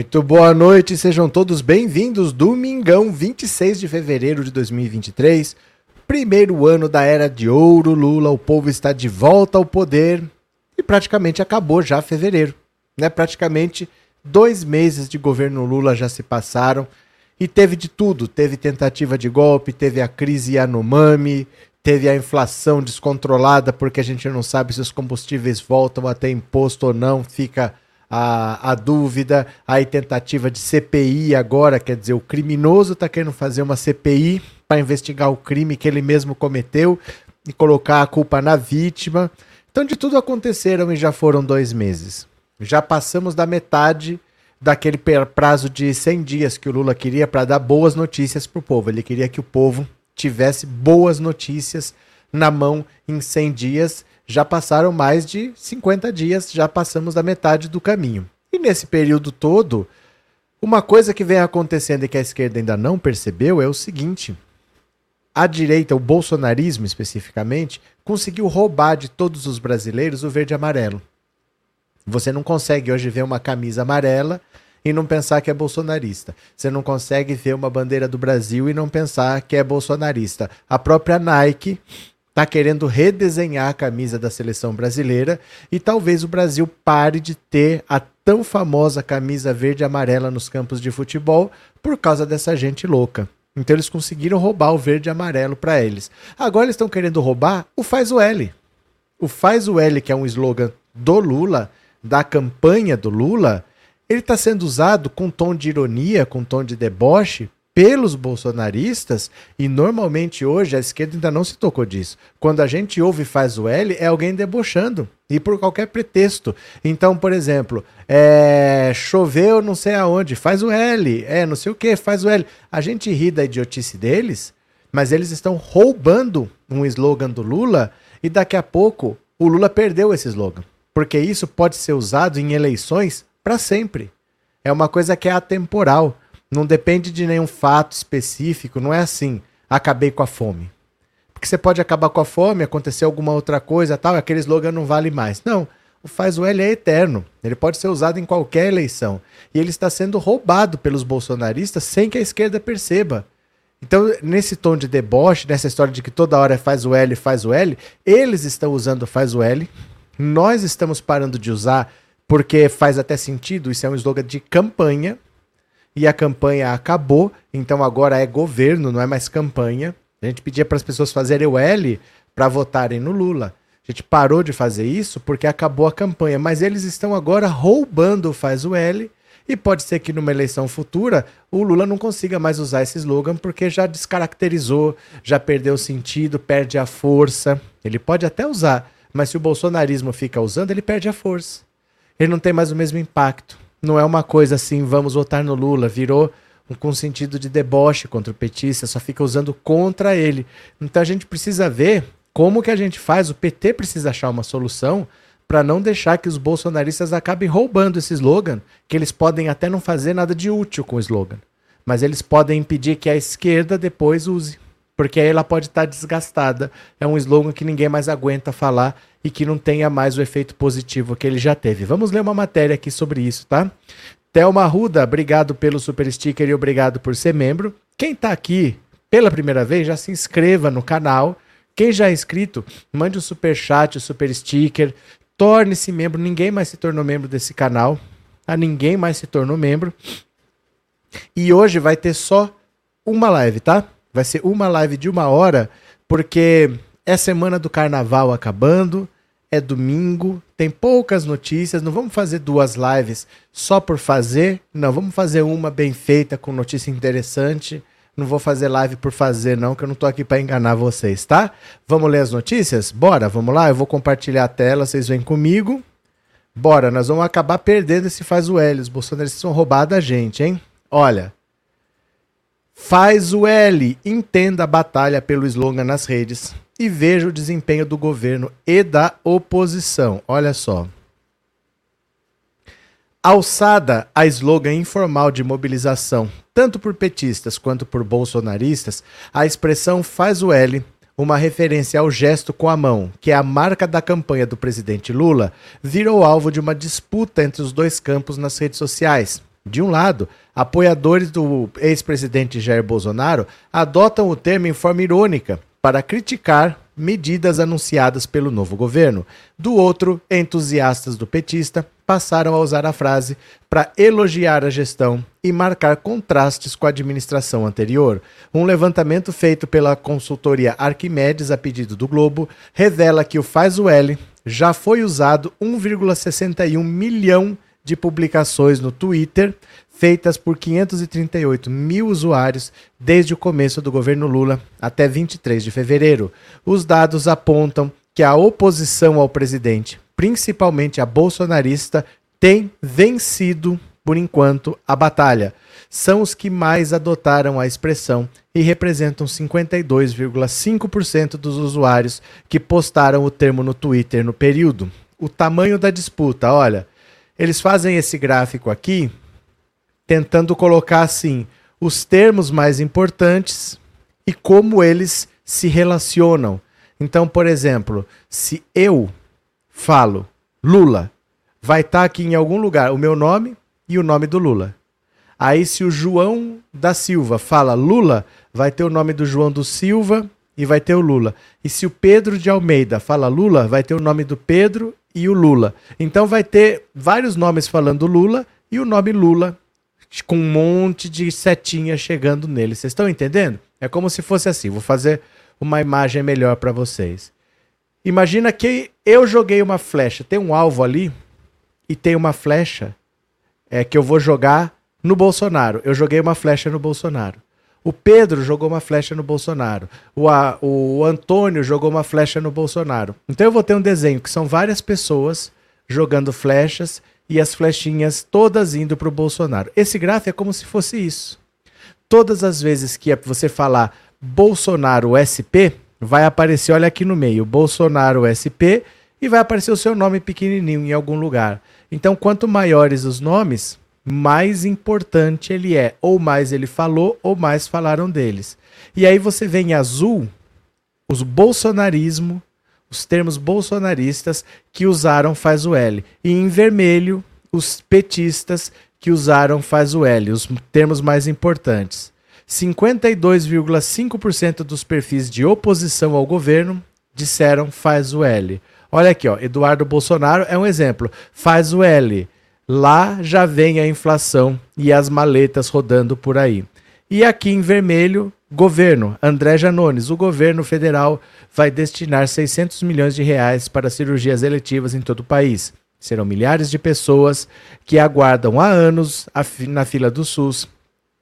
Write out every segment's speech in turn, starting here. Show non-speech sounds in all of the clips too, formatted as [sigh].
Muito boa noite, sejam todos bem-vindos. Domingão, 26 de fevereiro de 2023, primeiro ano da era de ouro. Lula, o povo está de volta ao poder e praticamente acabou já fevereiro, né? Praticamente dois meses de governo Lula já se passaram e teve de tudo. Teve tentativa de golpe, teve a crise Yanomami, teve a inflação descontrolada porque a gente não sabe se os combustíveis voltam a ter imposto ou não, fica a, a dúvida, aí tentativa de CPI agora, quer dizer, o criminoso está querendo fazer uma CPI para investigar o crime que ele mesmo cometeu e colocar a culpa na vítima. Então, de tudo aconteceram e já foram dois meses. Já passamos da metade daquele prazo de 100 dias que o Lula queria para dar boas notícias para o povo. Ele queria que o povo tivesse boas notícias na mão em 100 dias já passaram mais de 50 dias, já passamos da metade do caminho. E nesse período todo, uma coisa que vem acontecendo e que a esquerda ainda não percebeu é o seguinte: a direita, o bolsonarismo especificamente, conseguiu roubar de todos os brasileiros o verde e amarelo. Você não consegue hoje ver uma camisa amarela e não pensar que é bolsonarista. Você não consegue ver uma bandeira do Brasil e não pensar que é bolsonarista. A própria Nike está querendo redesenhar a camisa da seleção brasileira e talvez o Brasil pare de ter a tão famosa camisa verde e amarela nos campos de futebol por causa dessa gente louca. Então eles conseguiram roubar o verde e amarelo para eles. Agora eles estão querendo roubar o Faz o L. O Faz o L, que é um slogan do Lula, da campanha do Lula, ele está sendo usado com tom de ironia, com tom de deboche, pelos bolsonaristas, e normalmente hoje a esquerda ainda não se tocou disso. Quando a gente ouve faz o L, é alguém debochando, e por qualquer pretexto. Então, por exemplo, é, choveu não sei aonde, faz o L, é não sei o que, faz o L. A gente ri da idiotice deles, mas eles estão roubando um slogan do Lula, e daqui a pouco o Lula perdeu esse slogan. Porque isso pode ser usado em eleições para sempre. É uma coisa que é atemporal. Não depende de nenhum fato específico, não é assim, acabei com a fome. Porque você pode acabar com a fome, acontecer alguma outra coisa, tal, aquele slogan não vale mais. Não, o faz o L é eterno. Ele pode ser usado em qualquer eleição. E ele está sendo roubado pelos bolsonaristas sem que a esquerda perceba. Então, nesse tom de deboche, nessa história de que toda hora faz o L, faz o L, eles estão usando faz o L, nós estamos parando de usar porque faz até sentido, isso é um slogan de campanha, e a campanha acabou, então agora é governo, não é mais campanha. A gente pedia para as pessoas fazerem o L para votarem no Lula. A gente parou de fazer isso porque acabou a campanha, mas eles estão agora roubando o faz o L e pode ser que numa eleição futura o Lula não consiga mais usar esse slogan porque já descaracterizou, já perdeu o sentido, perde a força. Ele pode até usar, mas se o bolsonarismo fica usando, ele perde a força. Ele não tem mais o mesmo impacto não é uma coisa assim, vamos votar no Lula, virou um, com sentido de deboche contra o petista, só fica usando contra ele. Então a gente precisa ver como que a gente faz, o PT precisa achar uma solução para não deixar que os bolsonaristas acabem roubando esse slogan, que eles podem até não fazer nada de útil com o slogan, mas eles podem impedir que a esquerda depois use, porque aí ela pode estar tá desgastada. É um slogan que ninguém mais aguenta falar e que não tenha mais o efeito positivo que ele já teve. Vamos ler uma matéria aqui sobre isso, tá? Thelma Ruda, obrigado pelo super sticker e obrigado por ser membro. Quem está aqui pela primeira vez, já se inscreva no canal. Quem já é inscrito, mande um super chat, o um super sticker, torne-se membro. Ninguém mais se tornou membro desse canal. Tá? Ninguém mais se tornou membro. E hoje vai ter só uma live, tá? Vai ser uma live de uma hora, porque é semana do carnaval acabando, é domingo, tem poucas notícias. Não vamos fazer duas lives só por fazer. Não, vamos fazer uma bem feita com notícia interessante. Não vou fazer live por fazer, não, que eu não tô aqui para enganar vocês, tá? Vamos ler as notícias? Bora, vamos lá. Eu vou compartilhar a tela, vocês vêm comigo. Bora, nós vamos acabar perdendo esse faz o L. Os bolsonaristas vão roubar da gente, hein? Olha. Faz o L. Entenda a batalha pelo slogan nas redes e veja o desempenho do governo e da oposição. Olha só. Alçada a slogan informal de mobilização, tanto por petistas quanto por bolsonaristas, a expressão faz o L, uma referência ao gesto com a mão, que é a marca da campanha do presidente Lula, virou alvo de uma disputa entre os dois campos nas redes sociais. De um lado, apoiadores do ex-presidente Jair Bolsonaro adotam o termo em forma irônica para criticar medidas anunciadas pelo novo governo. Do outro, entusiastas do petista passaram a usar a frase para elogiar a gestão e marcar contrastes com a administração anterior. Um levantamento feito pela consultoria Arquimedes a pedido do Globo revela que o Faz o L já foi usado 1,61 milhão de publicações no Twitter feitas por 538 mil usuários desde o começo do governo Lula até 23 de fevereiro. Os dados apontam que a oposição ao presidente, principalmente a bolsonarista, tem vencido, por enquanto, a batalha. São os que mais adotaram a expressão e representam 52,5% dos usuários que postaram o termo no Twitter no período. O tamanho da disputa, olha, eles fazem esse gráfico aqui tentando colocar assim os termos mais importantes e como eles se relacionam. Então, por exemplo, se eu falo Lula, vai estar tá aqui em algum lugar o meu nome e o nome do Lula. Aí, se o João da Silva fala Lula, vai ter o nome do João do Silva e vai ter o Lula. E se o Pedro de Almeida fala Lula, vai ter o nome do Pedro e o Lula. Então vai ter vários nomes falando Lula e o nome Lula com um monte de setinha chegando nele. Vocês estão entendendo? É como se fosse assim. Vou fazer uma imagem melhor para vocês. Imagina que eu joguei uma flecha. Tem um alvo ali e tem uma flecha é que eu vou jogar no Bolsonaro. Eu joguei uma flecha no Bolsonaro. O Pedro jogou uma flecha no Bolsonaro. O, a, o Antônio jogou uma flecha no Bolsonaro. Então eu vou ter um desenho que são várias pessoas jogando flechas e as flechinhas todas indo para o Bolsonaro. Esse gráfico é como se fosse isso. Todas as vezes que você falar Bolsonaro SP, vai aparecer, olha aqui no meio, Bolsonaro SP, e vai aparecer o seu nome pequenininho em algum lugar. Então, quanto maiores os nomes, mais importante ele é. Ou mais ele falou, ou mais falaram deles. E aí você vê em azul os bolsonarismo, os termos bolsonaristas que usaram faz o L. E em vermelho, os petistas que usaram faz o L, os termos mais importantes. 52,5% dos perfis de oposição ao governo disseram faz o L. Olha aqui, ó, Eduardo Bolsonaro é um exemplo. Faz o L. Lá já vem a inflação e as maletas rodando por aí. E aqui em vermelho, Governo, André Janones, o governo federal vai destinar 600 milhões de reais para cirurgias eletivas em todo o país. Serão milhares de pessoas que aguardam há anos na fila do SUS,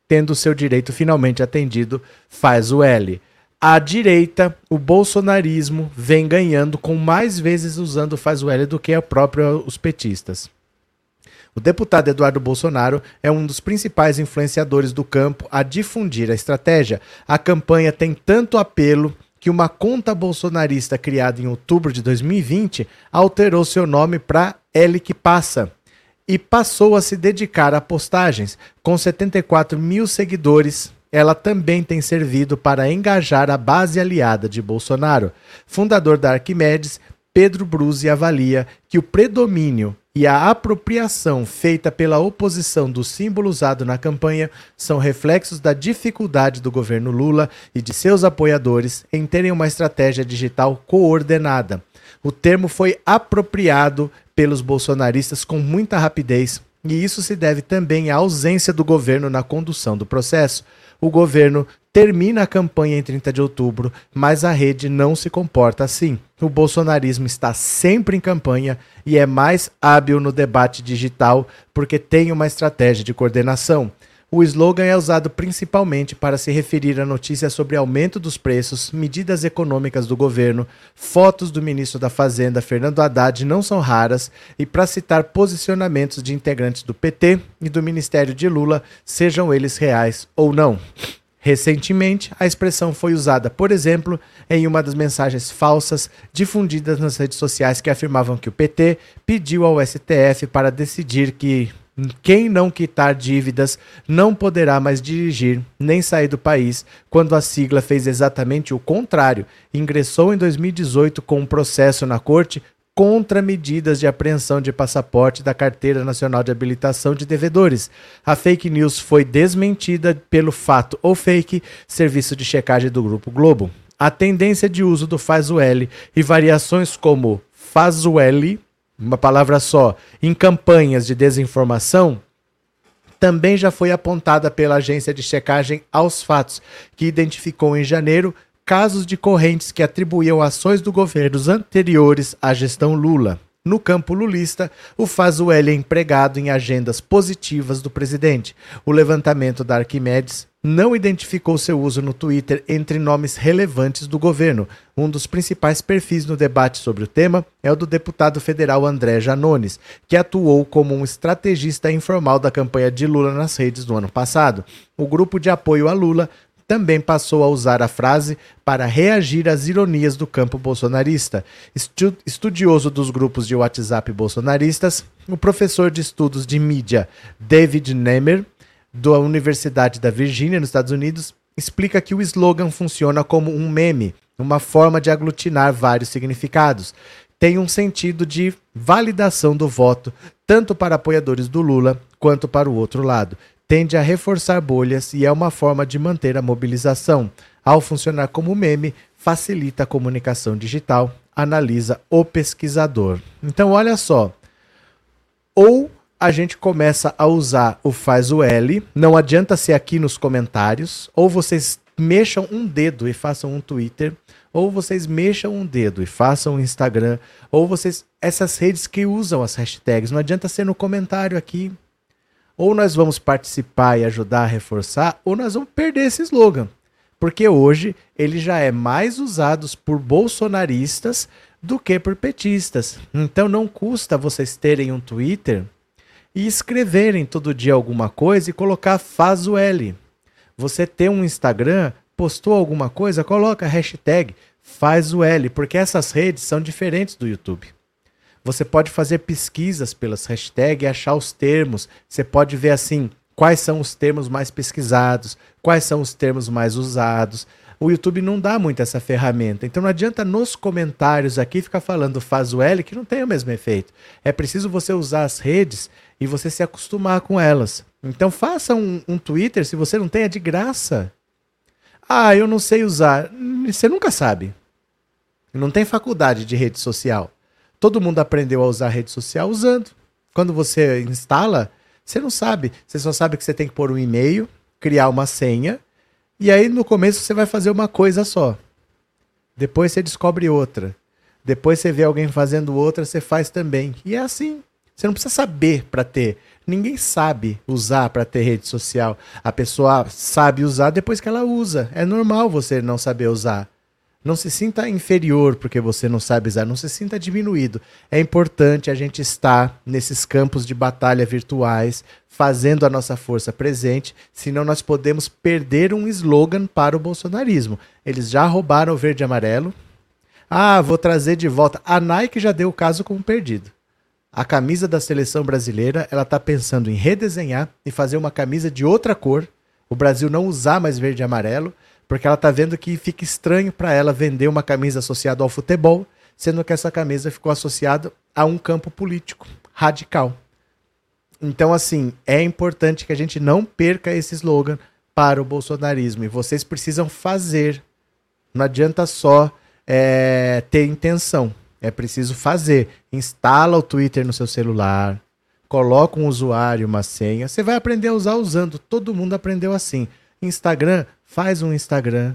tendo seu direito finalmente atendido, faz o L. A direita, o bolsonarismo, vem ganhando com mais vezes usando faz o L do que a própria os petistas. O deputado Eduardo Bolsonaro é um dos principais influenciadores do campo a difundir a estratégia. A campanha tem tanto apelo que uma conta bolsonarista criada em outubro de 2020 alterou seu nome para L que passa e passou a se dedicar a postagens. Com 74 mil seguidores, ela também tem servido para engajar a base aliada de Bolsonaro. Fundador da Arquimedes, Pedro Bruzi avalia que o predomínio e a apropriação feita pela oposição do símbolo usado na campanha são reflexos da dificuldade do governo Lula e de seus apoiadores em terem uma estratégia digital coordenada. O termo foi apropriado pelos bolsonaristas com muita rapidez, e isso se deve também à ausência do governo na condução do processo. O governo termina a campanha em 30 de outubro, mas a rede não se comporta assim. O bolsonarismo está sempre em campanha e é mais hábil no debate digital porque tem uma estratégia de coordenação. O slogan é usado principalmente para se referir a notícias sobre aumento dos preços, medidas econômicas do governo, fotos do ministro da Fazenda, Fernando Haddad, não são raras, e para citar posicionamentos de integrantes do PT e do Ministério de Lula, sejam eles reais ou não. Recentemente, a expressão foi usada, por exemplo, em uma das mensagens falsas difundidas nas redes sociais que afirmavam que o PT pediu ao STF para decidir que quem não quitar dívidas não poderá mais dirigir nem sair do país, quando a sigla fez exatamente o contrário. Ingressou em 2018 com um processo na corte contra medidas de apreensão de passaporte da Carteira Nacional de Habilitação de Devedores. A fake news foi desmentida pelo fato ou fake, serviço de checagem do Grupo Globo. A tendência de uso do faz L e variações como faz L, uma palavra só, em campanhas de desinformação também já foi apontada pela agência de checagem aos fatos, que identificou em janeiro casos de correntes que atribuíam ações do governos anteriores à gestão Lula. No campo lulista, o Fazueli é empregado em agendas positivas do presidente. O levantamento da Arquimedes não identificou seu uso no Twitter entre nomes relevantes do governo. Um dos principais perfis no debate sobre o tema é o do deputado federal André Janones, que atuou como um estrategista informal da campanha de Lula nas redes no ano passado. O grupo de apoio a Lula também passou a usar a frase para reagir às ironias do campo bolsonarista. Estu estudioso dos grupos de WhatsApp bolsonaristas, o professor de estudos de mídia David Nemer, da Universidade da Virgínia, nos Estados Unidos, explica que o slogan funciona como um meme, uma forma de aglutinar vários significados. Tem um sentido de validação do voto, tanto para apoiadores do Lula quanto para o outro lado tende a reforçar bolhas e é uma forma de manter a mobilização. Ao funcionar como meme, facilita a comunicação digital, analisa o pesquisador. Então, olha só. Ou a gente começa a usar o faz o L, não adianta ser aqui nos comentários, ou vocês mexam um dedo e façam um Twitter, ou vocês mexam um dedo e façam um Instagram, ou vocês essas redes que usam as hashtags, não adianta ser no comentário aqui, ou nós vamos participar e ajudar a reforçar, ou nós vamos perder esse slogan. Porque hoje ele já é mais usado por bolsonaristas do que por petistas. Então não custa vocês terem um Twitter e escreverem todo dia alguma coisa e colocar faz o L. Você tem um Instagram, postou alguma coisa, coloca hashtag faz o L, porque essas redes são diferentes do YouTube. Você pode fazer pesquisas pelas hashtags e achar os termos. Você pode ver assim quais são os termos mais pesquisados, quais são os termos mais usados. O YouTube não dá muito essa ferramenta. Então não adianta nos comentários aqui ficar falando faz o L que não tem o mesmo efeito. É preciso você usar as redes e você se acostumar com elas. Então faça um, um Twitter se você não tem é de graça. Ah, eu não sei usar. Você nunca sabe. Não tem faculdade de rede social. Todo mundo aprendeu a usar a rede social usando. Quando você instala, você não sabe. Você só sabe que você tem que pôr um e-mail, criar uma senha, e aí no começo você vai fazer uma coisa só. Depois você descobre outra. Depois você vê alguém fazendo outra, você faz também. E é assim. Você não precisa saber para ter. Ninguém sabe usar para ter rede social. A pessoa sabe usar depois que ela usa. É normal você não saber usar. Não se sinta inferior porque você não sabe usar, não se sinta diminuído. É importante a gente estar nesses campos de batalha virtuais, fazendo a nossa força presente, senão nós podemos perder um slogan para o bolsonarismo. Eles já roubaram o verde e amarelo. Ah, vou trazer de volta. A Nike já deu o caso como perdido. A camisa da seleção brasileira, ela está pensando em redesenhar e fazer uma camisa de outra cor. O Brasil não usar mais verde e amarelo porque ela tá vendo que fica estranho para ela vender uma camisa associada ao futebol, sendo que essa camisa ficou associada a um campo político radical. Então, assim, é importante que a gente não perca esse slogan para o bolsonarismo. E vocês precisam fazer. Não adianta só é, ter intenção. É preciso fazer. Instala o Twitter no seu celular. Coloca um usuário, uma senha. Você vai aprender a usar usando. Todo mundo aprendeu assim. Instagram, faz um Instagram,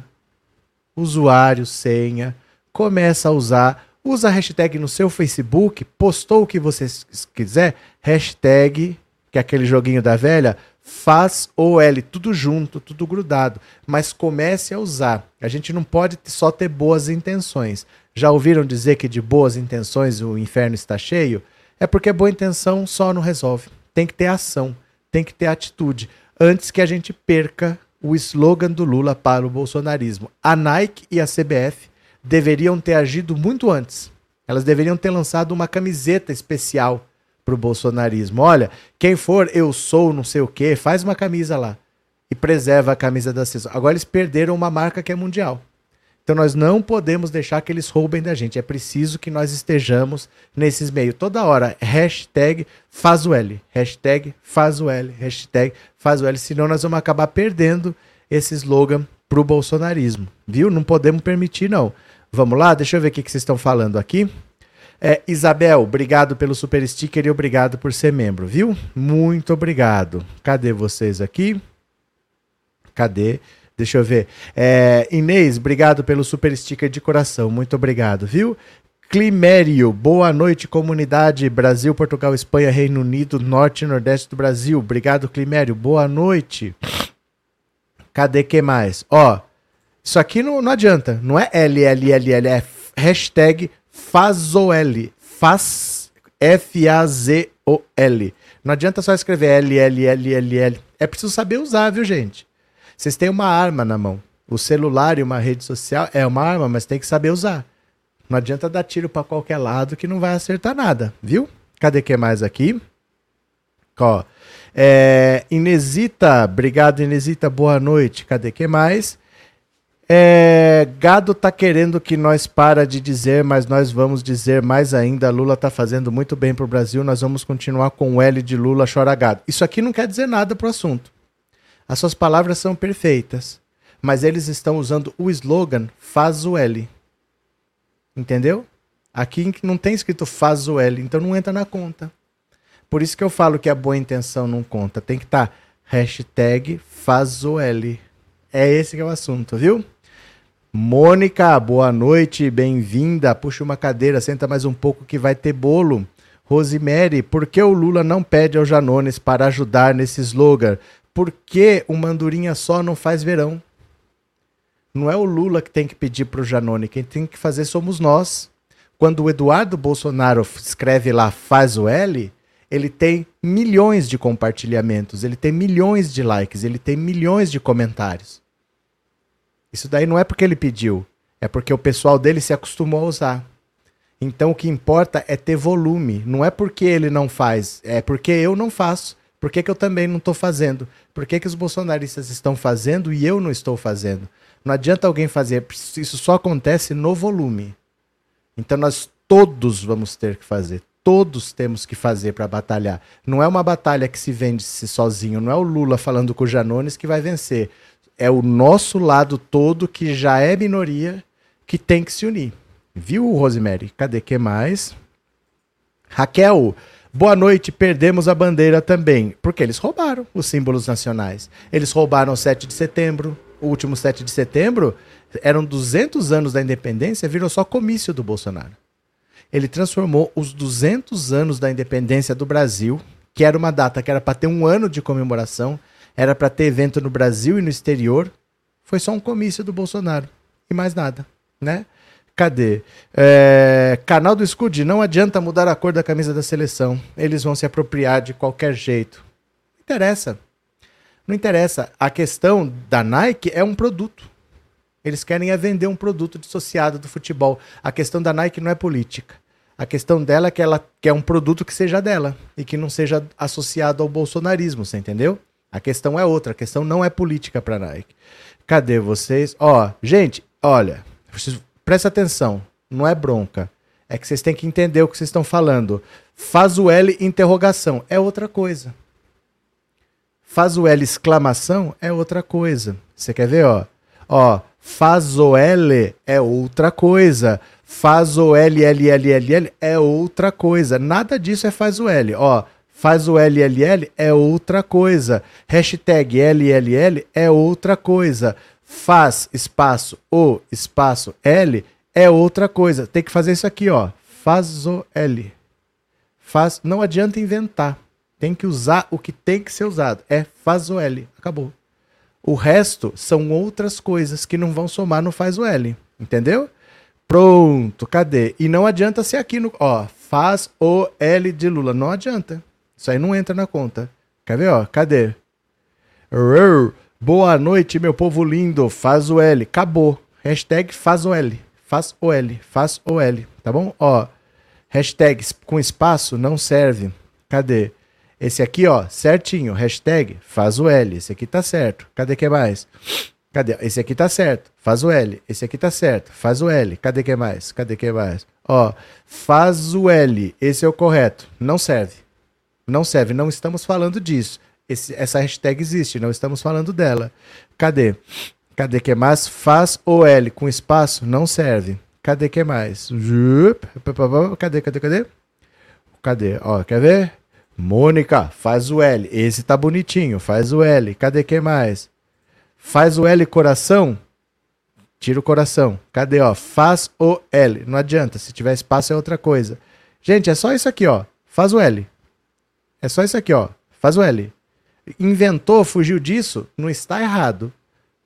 usuário, senha, começa a usar, usa a hashtag no seu Facebook, postou o que você quiser, hashtag, que é aquele joguinho da velha, faz OL, tudo junto, tudo grudado, mas comece a usar. A gente não pode só ter boas intenções. Já ouviram dizer que de boas intenções o inferno está cheio? É porque boa intenção só não resolve. Tem que ter ação, tem que ter atitude, antes que a gente perca o slogan do Lula para o bolsonarismo. A Nike e a CBF deveriam ter agido muito antes. Elas deveriam ter lançado uma camiseta especial para o bolsonarismo. Olha, quem for eu sou não sei o que, faz uma camisa lá e preserva a camisa da CISO. Agora eles perderam uma marca que é mundial. Então nós não podemos deixar que eles roubem da gente. É preciso que nós estejamos nesses meios. Toda hora, hashtag faz o L. Hashtag faz o L. Hashtag faz o L. Senão nós vamos acabar perdendo esse slogan pro bolsonarismo. Viu? Não podemos permitir, não. Vamos lá? Deixa eu ver o que, que vocês estão falando aqui. É, Isabel, obrigado pelo super sticker e obrigado por ser membro, viu? Muito obrigado. Cadê vocês aqui? Cadê? Deixa eu ver. É, Inês, obrigado pelo super sticker de coração. Muito obrigado, viu? Climério, boa noite, comunidade Brasil, Portugal, Espanha, Reino Unido, Norte e Nordeste do Brasil. Obrigado, Climério. Boa noite. Cadê que mais? Ó, isso aqui não, não adianta. Não é LLLL, é hashtag FAZOL. Faz, F-A-Z-O-L. Não adianta só escrever LLLLL. É preciso saber usar, viu, gente? Vocês têm uma arma na mão. O celular e uma rede social é uma arma, mas tem que saber usar. Não adianta dar tiro para qualquer lado que não vai acertar nada, viu? Cadê que mais aqui? Ó, é, Inesita, obrigado Inesita, boa noite. Cadê que mais? É, Gado tá querendo que nós para de dizer, mas nós vamos dizer mais ainda. Lula tá fazendo muito bem pro Brasil, nós vamos continuar com o L de Lula chora gado. Isso aqui não quer dizer nada pro assunto. As suas palavras são perfeitas, mas eles estão usando o slogan faz o L. Entendeu? Aqui não tem escrito faz o L, então não entra na conta. Por isso que eu falo que a boa intenção não conta. Tem que estar tá hashtag faz o L. É esse que é o assunto, viu? Mônica, boa noite, bem-vinda. Puxa uma cadeira, senta mais um pouco que vai ter bolo. Rosemary, por que o Lula não pede ao Janones para ajudar nesse slogan? Por que o Mandurinha só não faz verão? Não é o Lula que tem que pedir para o Janone, quem tem que fazer somos nós. Quando o Eduardo Bolsonaro escreve lá faz o L, ele tem milhões de compartilhamentos, ele tem milhões de likes, ele tem milhões de comentários. Isso daí não é porque ele pediu, é porque o pessoal dele se acostumou a usar. Então o que importa é ter volume, não é porque ele não faz, é porque eu não faço. Por que, que eu também não estou fazendo? Por que, que os bolsonaristas estão fazendo e eu não estou fazendo? Não adianta alguém fazer, isso só acontece no volume. Então nós todos vamos ter que fazer, todos temos que fazer para batalhar. Não é uma batalha que se vende -se sozinho, não é o Lula falando com o Janones que vai vencer. É o nosso lado todo, que já é minoria, que tem que se unir. Viu, Rosemary? Cadê que mais? Raquel, Boa noite, perdemos a bandeira também. Porque eles roubaram os símbolos nacionais. Eles roubaram o 7 de setembro. O último 7 de setembro eram 200 anos da independência, virou só comício do Bolsonaro. Ele transformou os 200 anos da independência do Brasil, que era uma data que era para ter um ano de comemoração, era para ter evento no Brasil e no exterior, foi só um comício do Bolsonaro e mais nada, né? Cadê? É, canal do Scud, não adianta mudar a cor da camisa da seleção. Eles vão se apropriar de qualquer jeito. Não interessa. Não interessa. A questão da Nike é um produto. Eles querem é vender um produto dissociado do futebol. A questão da Nike não é política. A questão dela é que ela quer um produto que seja dela e que não seja associado ao bolsonarismo, você entendeu? A questão é outra. A questão não é política para Nike. Cadê vocês? Ó, gente, olha, Presta atenção, não é bronca. É que vocês têm que entender o que vocês estão falando. Faz o L interrogação é outra coisa. Faz o L exclamação é outra coisa. Você quer ver, ó? Ó, faz o L é outra coisa. Faz o L, L, L, L, L é outra coisa. Nada disso é faz o L. Ó, faz o L, L, L é outra coisa. Hashtag L, L, L é outra coisa faz espaço o espaço L é outra coisa. Tem que fazer isso aqui, ó. Faz o L. Faz, não adianta inventar. Tem que usar o que tem que ser usado. É faz o L. Acabou. O resto são outras coisas que não vão somar no faz o L. Entendeu? Pronto, cadê? E não adianta ser aqui no. Ó, faz o L de Lula. Não adianta. Isso aí não entra na conta. Quer ver, ó? Cadê? Boa noite, meu povo lindo. Faz o L. Acabou. Hashtag faz o L. Faz o L. Faz o L. Tá bom? Ó. Hashtag com espaço não serve. Cadê? Esse aqui, ó, certinho. Hashtag faz o L. Esse aqui tá certo. Cadê que mais? Cadê? Esse aqui tá certo, faz o L. Esse aqui tá certo, faz o L. Cadê que mais? Cadê que mais? Ó, faz o L. Esse é o correto. Não serve. Não serve. Não estamos falando disso. Esse, essa hashtag existe, não estamos falando dela. Cadê? Cadê que mais? Faz o L com espaço? Não serve. Cadê que mais? Cadê, cadê, cadê? Cadê? Ó, quer ver? Mônica, faz o L. Esse tá bonitinho, faz o L. Cadê que mais? Faz o L coração. Tira o coração. Cadê, ó? Faz o L. Não adianta. Se tiver espaço é outra coisa. Gente, é só isso aqui, ó. Faz o L. É só isso aqui, ó. Faz o L. Inventou, fugiu disso, não está errado.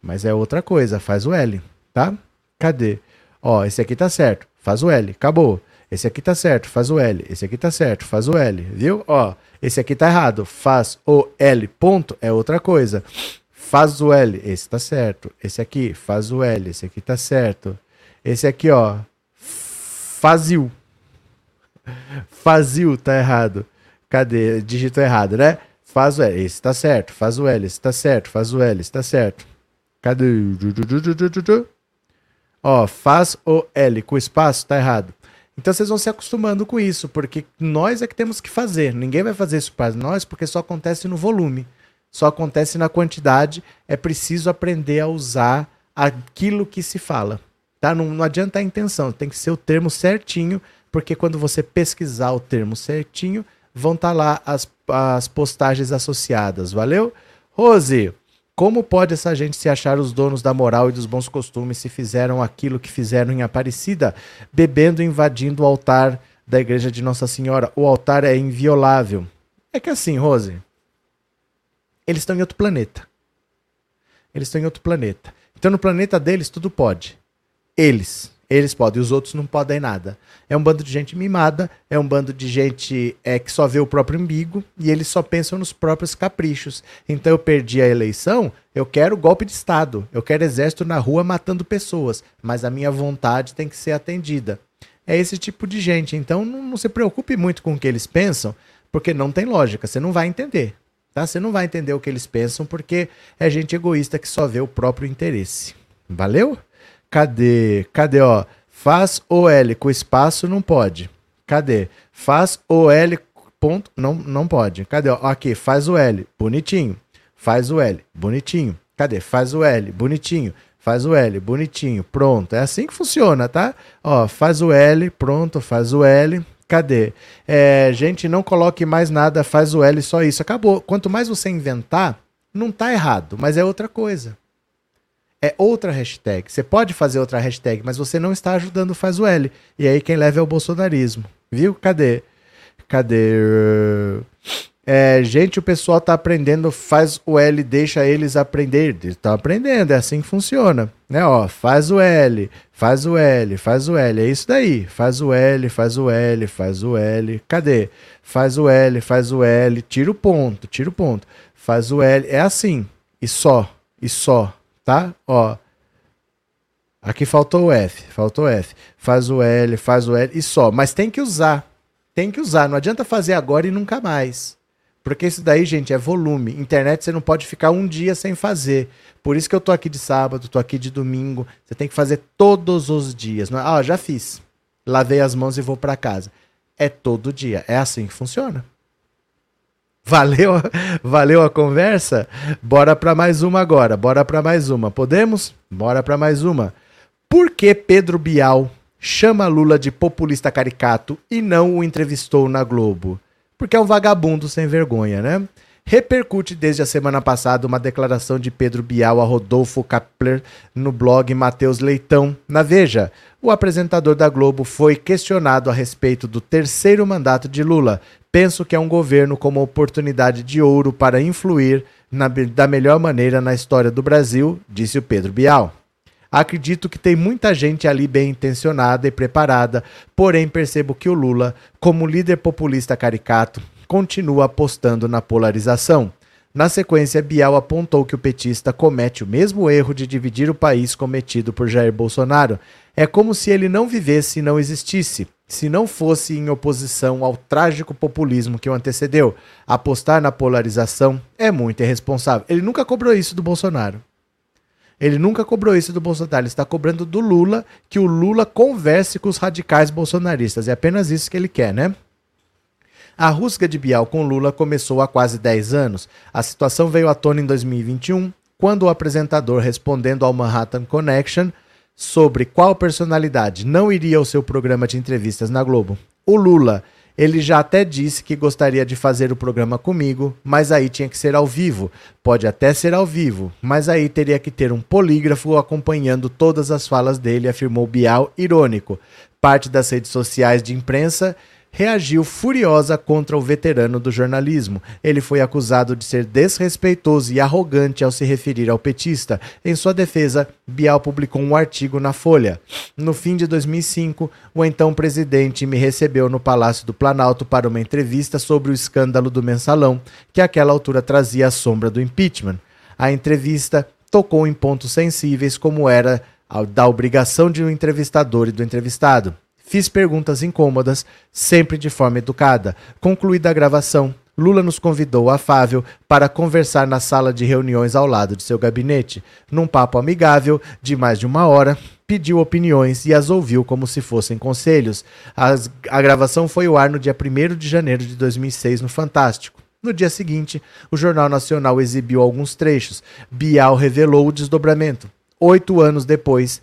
Mas é outra coisa. Faz o L, tá? Cadê? Ó, esse aqui tá certo. Faz o L. Acabou. Esse aqui tá certo, faz o L. Esse aqui tá certo, faz o L, viu? Ó, esse aqui tá errado, faz o L, ponto, é outra coisa faz o L, esse tá certo. Esse aqui, faz o L, esse aqui tá certo. Esse aqui, ó, fazil. [laughs] Fazil tá errado. Cadê? Digito errado, né? Faz o L, esse tá certo. Faz o L, esse tá certo. Faz o L, esse tá certo. Cadê? Ó, faz o L com espaço, tá errado. Então vocês vão se acostumando com isso, porque nós é que temos que fazer. Ninguém vai fazer isso para nós, porque só acontece no volume só acontece na quantidade, é preciso aprender a usar aquilo que se fala. Tá? Não, não adianta a intenção, tem que ser o termo certinho, porque quando você pesquisar o termo certinho, vão estar tá lá as, as postagens associadas. Valeu? Rose, como pode essa gente se achar os donos da moral e dos bons costumes se fizeram aquilo que fizeram em Aparecida, bebendo e invadindo o altar da igreja de Nossa Senhora? O altar é inviolável. É que assim, Rose, eles estão em outro planeta. Eles estão em outro planeta. Então no planeta deles tudo pode. Eles. Eles podem, os outros não podem nada. É um bando de gente mimada, é um bando de gente é, que só vê o próprio umbigo e eles só pensam nos próprios caprichos. Então eu perdi a eleição, eu quero golpe de Estado, eu quero exército na rua matando pessoas, mas a minha vontade tem que ser atendida. É esse tipo de gente. Então não, não se preocupe muito com o que eles pensam, porque não tem lógica, você não vai entender. Tá? Você não vai entender o que eles pensam porque é gente egoísta que só vê o próprio interesse. Valeu? Cadê? Cadê, ó? Faz OL com espaço não pode. Cadê? Faz OL ponto não não pode. Cadê? Ó, aqui, faz o L, bonitinho. Faz o L, bonitinho. Cadê? Faz o L, bonitinho. Faz o L, bonitinho. Pronto. É assim que funciona, tá? Ó, faz o L, pronto, faz o L. Cadê? É, gente, não coloque mais nada, faz o L só isso. Acabou. Quanto mais você inventar, não tá errado, mas é outra coisa. É outra hashtag. Você pode fazer outra hashtag, mas você não está ajudando faz o L. E aí quem leva é o bolsonarismo. Viu? Cadê? Cadê? É, gente, o pessoal tá aprendendo, faz o L, deixa eles aprender. Estão aprendendo, é assim que funciona. Né? Ó, faz o L, faz o L, faz o L. É isso daí. Faz o L, faz o L, faz o L. Cadê? Faz o L, faz o L, tira o ponto, tira o ponto. Faz o L. É assim. E só, e só, tá? Ó. Aqui faltou o F, faltou o F. Faz o L, faz o L e só. Mas tem que usar. Tem que usar. Não adianta fazer agora e nunca mais. Porque isso daí, gente, é volume. Internet você não pode ficar um dia sem fazer. Por isso que eu tô aqui de sábado, tô aqui de domingo. Você tem que fazer todos os dias. É, ah, já fiz. Lavei as mãos e vou para casa. É todo dia. É assim que funciona. Valeu, [laughs] valeu a conversa? Bora para mais uma agora. Bora para mais uma. Podemos? Bora para mais uma. Por que Pedro Bial chama Lula de populista caricato e não o entrevistou na Globo? porque é um vagabundo sem vergonha, né? Repercute desde a semana passada uma declaração de Pedro Bial a Rodolfo Kapler no blog Matheus Leitão. Na Veja, o apresentador da Globo foi questionado a respeito do terceiro mandato de Lula. Penso que é um governo com uma oportunidade de ouro para influir na, da melhor maneira na história do Brasil, disse o Pedro Bial. Acredito que tem muita gente ali bem intencionada e preparada, porém percebo que o Lula, como líder populista caricato, continua apostando na polarização. Na sequência, Bial apontou que o petista comete o mesmo erro de dividir o país cometido por Jair Bolsonaro. É como se ele não vivesse e não existisse, se não fosse em oposição ao trágico populismo que o antecedeu. Apostar na polarização é muito irresponsável. Ele nunca cobrou isso do Bolsonaro. Ele nunca cobrou isso do Bolsonaro, ele está cobrando do Lula que o Lula converse com os radicais bolsonaristas. É apenas isso que ele quer, né? A rusga de Bial com Lula começou há quase 10 anos. A situação veio à tona em 2021, quando o apresentador, respondendo ao Manhattan Connection sobre qual personalidade não iria ao seu programa de entrevistas na Globo, o Lula ele já até disse que gostaria de fazer o programa comigo, mas aí tinha que ser ao vivo. Pode até ser ao vivo, mas aí teria que ter um polígrafo acompanhando todas as falas dele, afirmou Bial, irônico. Parte das redes sociais de imprensa reagiu furiosa contra o veterano do jornalismo. Ele foi acusado de ser desrespeitoso e arrogante ao se referir ao petista. Em sua defesa, Bial publicou um artigo na Folha. No fim de 2005, o então presidente me recebeu no Palácio do Planalto para uma entrevista sobre o escândalo do mensalão, que àquela altura trazia a sombra do impeachment. A entrevista tocou em pontos sensíveis, como era da obrigação de um entrevistador e do entrevistado. Fiz perguntas incômodas, sempre de forma educada. Concluída a gravação, Lula nos convidou afável para conversar na sala de reuniões ao lado de seu gabinete. Num papo amigável, de mais de uma hora, pediu opiniões e as ouviu como se fossem conselhos. As, a gravação foi ao ar no dia 1 de janeiro de 2006 no Fantástico. No dia seguinte, o Jornal Nacional exibiu alguns trechos. Bial revelou o desdobramento. Oito anos depois,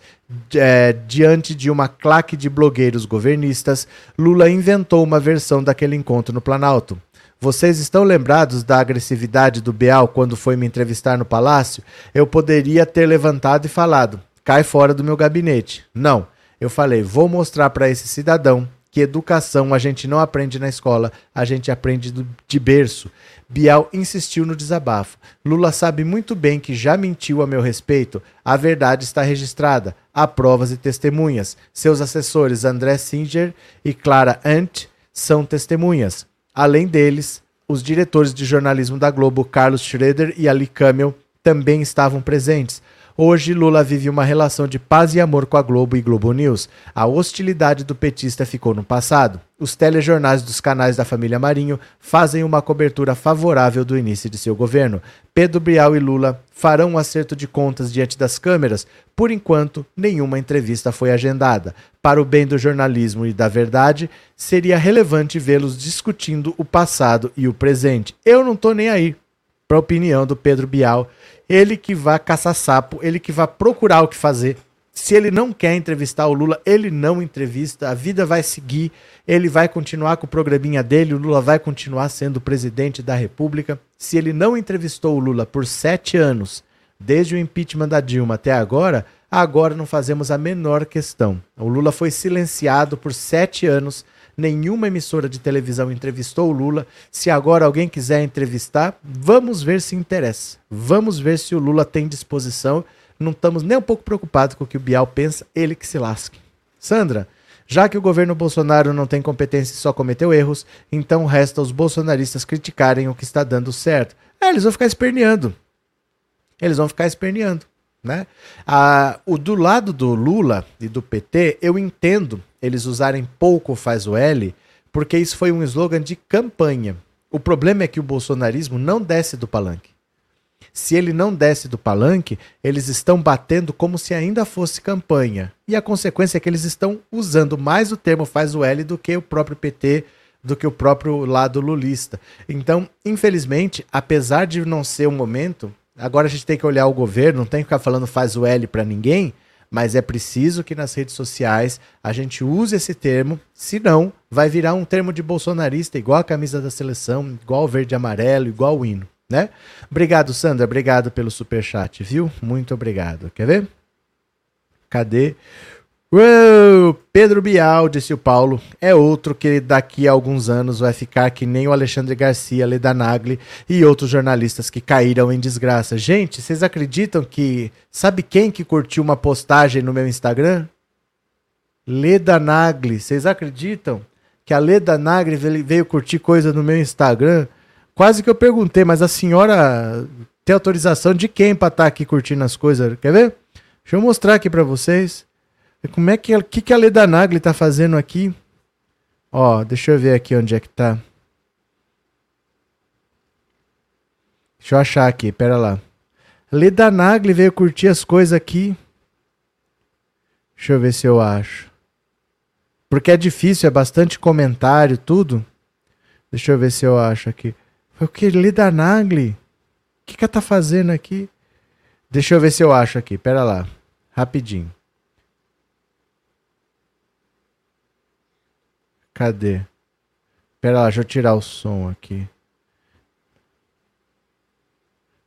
é, diante de uma claque de blogueiros governistas, Lula inventou uma versão daquele encontro no Planalto. Vocês estão lembrados da agressividade do Beal quando foi me entrevistar no palácio? Eu poderia ter levantado e falado: cai fora do meu gabinete. Não. Eu falei: vou mostrar para esse cidadão que educação a gente não aprende na escola, a gente aprende de berço. Bial insistiu no desabafo. Lula sabe muito bem que já mentiu a meu respeito. A verdade está registrada. Há provas e testemunhas. Seus assessores André Singer e Clara Ant são testemunhas. Além deles, os diretores de jornalismo da Globo, Carlos Schroeder e Ali Camel, também estavam presentes. Hoje, Lula vive uma relação de paz e amor com a Globo e Globo News. A hostilidade do petista ficou no passado. Os telejornais dos canais da família Marinho fazem uma cobertura favorável do início de seu governo. Pedro Bial e Lula farão um acerto de contas diante das câmeras. Por enquanto, nenhuma entrevista foi agendada. Para o bem do jornalismo e da verdade, seria relevante vê-los discutindo o passado e o presente. Eu não tô nem aí para a opinião do Pedro Bial ele que vai caçar sapo, ele que vai procurar o que fazer. Se ele não quer entrevistar o Lula, ele não entrevista, a vida vai seguir, ele vai continuar com o programinha dele, o Lula vai continuar sendo presidente da República. Se ele não entrevistou o Lula por sete anos, desde o impeachment da Dilma até agora, agora não fazemos a menor questão. O Lula foi silenciado por sete anos nenhuma emissora de televisão entrevistou o Lula. Se agora alguém quiser entrevistar, vamos ver se interessa. Vamos ver se o Lula tem disposição. Não estamos nem um pouco preocupados com o que o Bial pensa, ele que se lasque. Sandra, já que o governo Bolsonaro não tem competência e só cometeu erros, então resta os bolsonaristas criticarem o que está dando certo. É, eles vão ficar esperneando. Eles vão ficar esperneando. Né? Ah, o do lado do Lula e do PT, eu entendo eles usarem pouco faz o L, porque isso foi um slogan de campanha. O problema é que o bolsonarismo não desce do palanque. Se ele não desce do palanque, eles estão batendo como se ainda fosse campanha. E a consequência é que eles estão usando mais o termo faz o L do que o próprio PT, do que o próprio lado lulista. Então, infelizmente, apesar de não ser o momento, agora a gente tem que olhar o governo, não tem que ficar falando faz o L para ninguém mas é preciso que nas redes sociais a gente use esse termo, senão vai virar um termo de bolsonarista, igual a camisa da seleção, igual verde e amarelo, igual o hino, né? Obrigado, Sandra, obrigado pelo super chat, viu? Muito obrigado. Quer ver? Cadê? Uou, Pedro Bial, disse o Paulo, é outro que daqui a alguns anos vai ficar que nem o Alexandre Garcia, Leda Nagli e outros jornalistas que caíram em desgraça. Gente, vocês acreditam que. Sabe quem que curtiu uma postagem no meu Instagram? Leda Nagli. Vocês acreditam que a Leda Nagli veio curtir coisa no meu Instagram? Quase que eu perguntei, mas a senhora tem autorização de quem para estar tá aqui curtindo as coisas? Quer ver? Deixa eu mostrar aqui para vocês. Como é que, que, que a Leda Nagli tá fazendo aqui? Ó, deixa eu ver aqui onde é que tá. Deixa eu achar aqui, pera lá. Leda Nagli veio curtir as coisas aqui. Deixa eu ver se eu acho. Porque é difícil, é bastante comentário, tudo. Deixa eu ver se eu acho aqui. Foi o que? Leda Nagli? O que, que ela tá fazendo aqui? Deixa eu ver se eu acho aqui. Pera lá. Rapidinho. Cadê? Pera lá, deixa eu tirar o som aqui.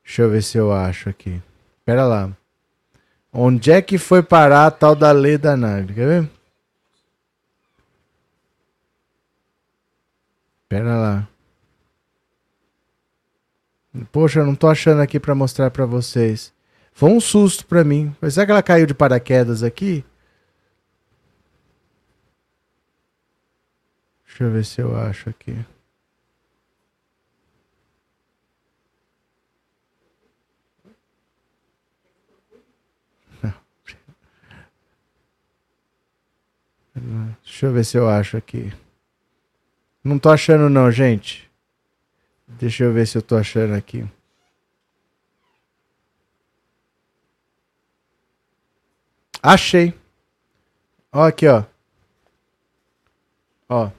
Deixa eu ver se eu acho aqui. Pera lá. Onde é que foi parar a tal da Leda Nagli? Quer ver? Pera lá. Poxa, eu não tô achando aqui para mostrar para vocês. Foi um susto para mim. Será que ela caiu de paraquedas aqui? Deixa eu ver se eu acho aqui. [laughs] Deixa eu ver se eu acho aqui. Não tô achando não, gente. Deixa eu ver se eu tô achando aqui. Achei. Ó aqui, ó. Ó.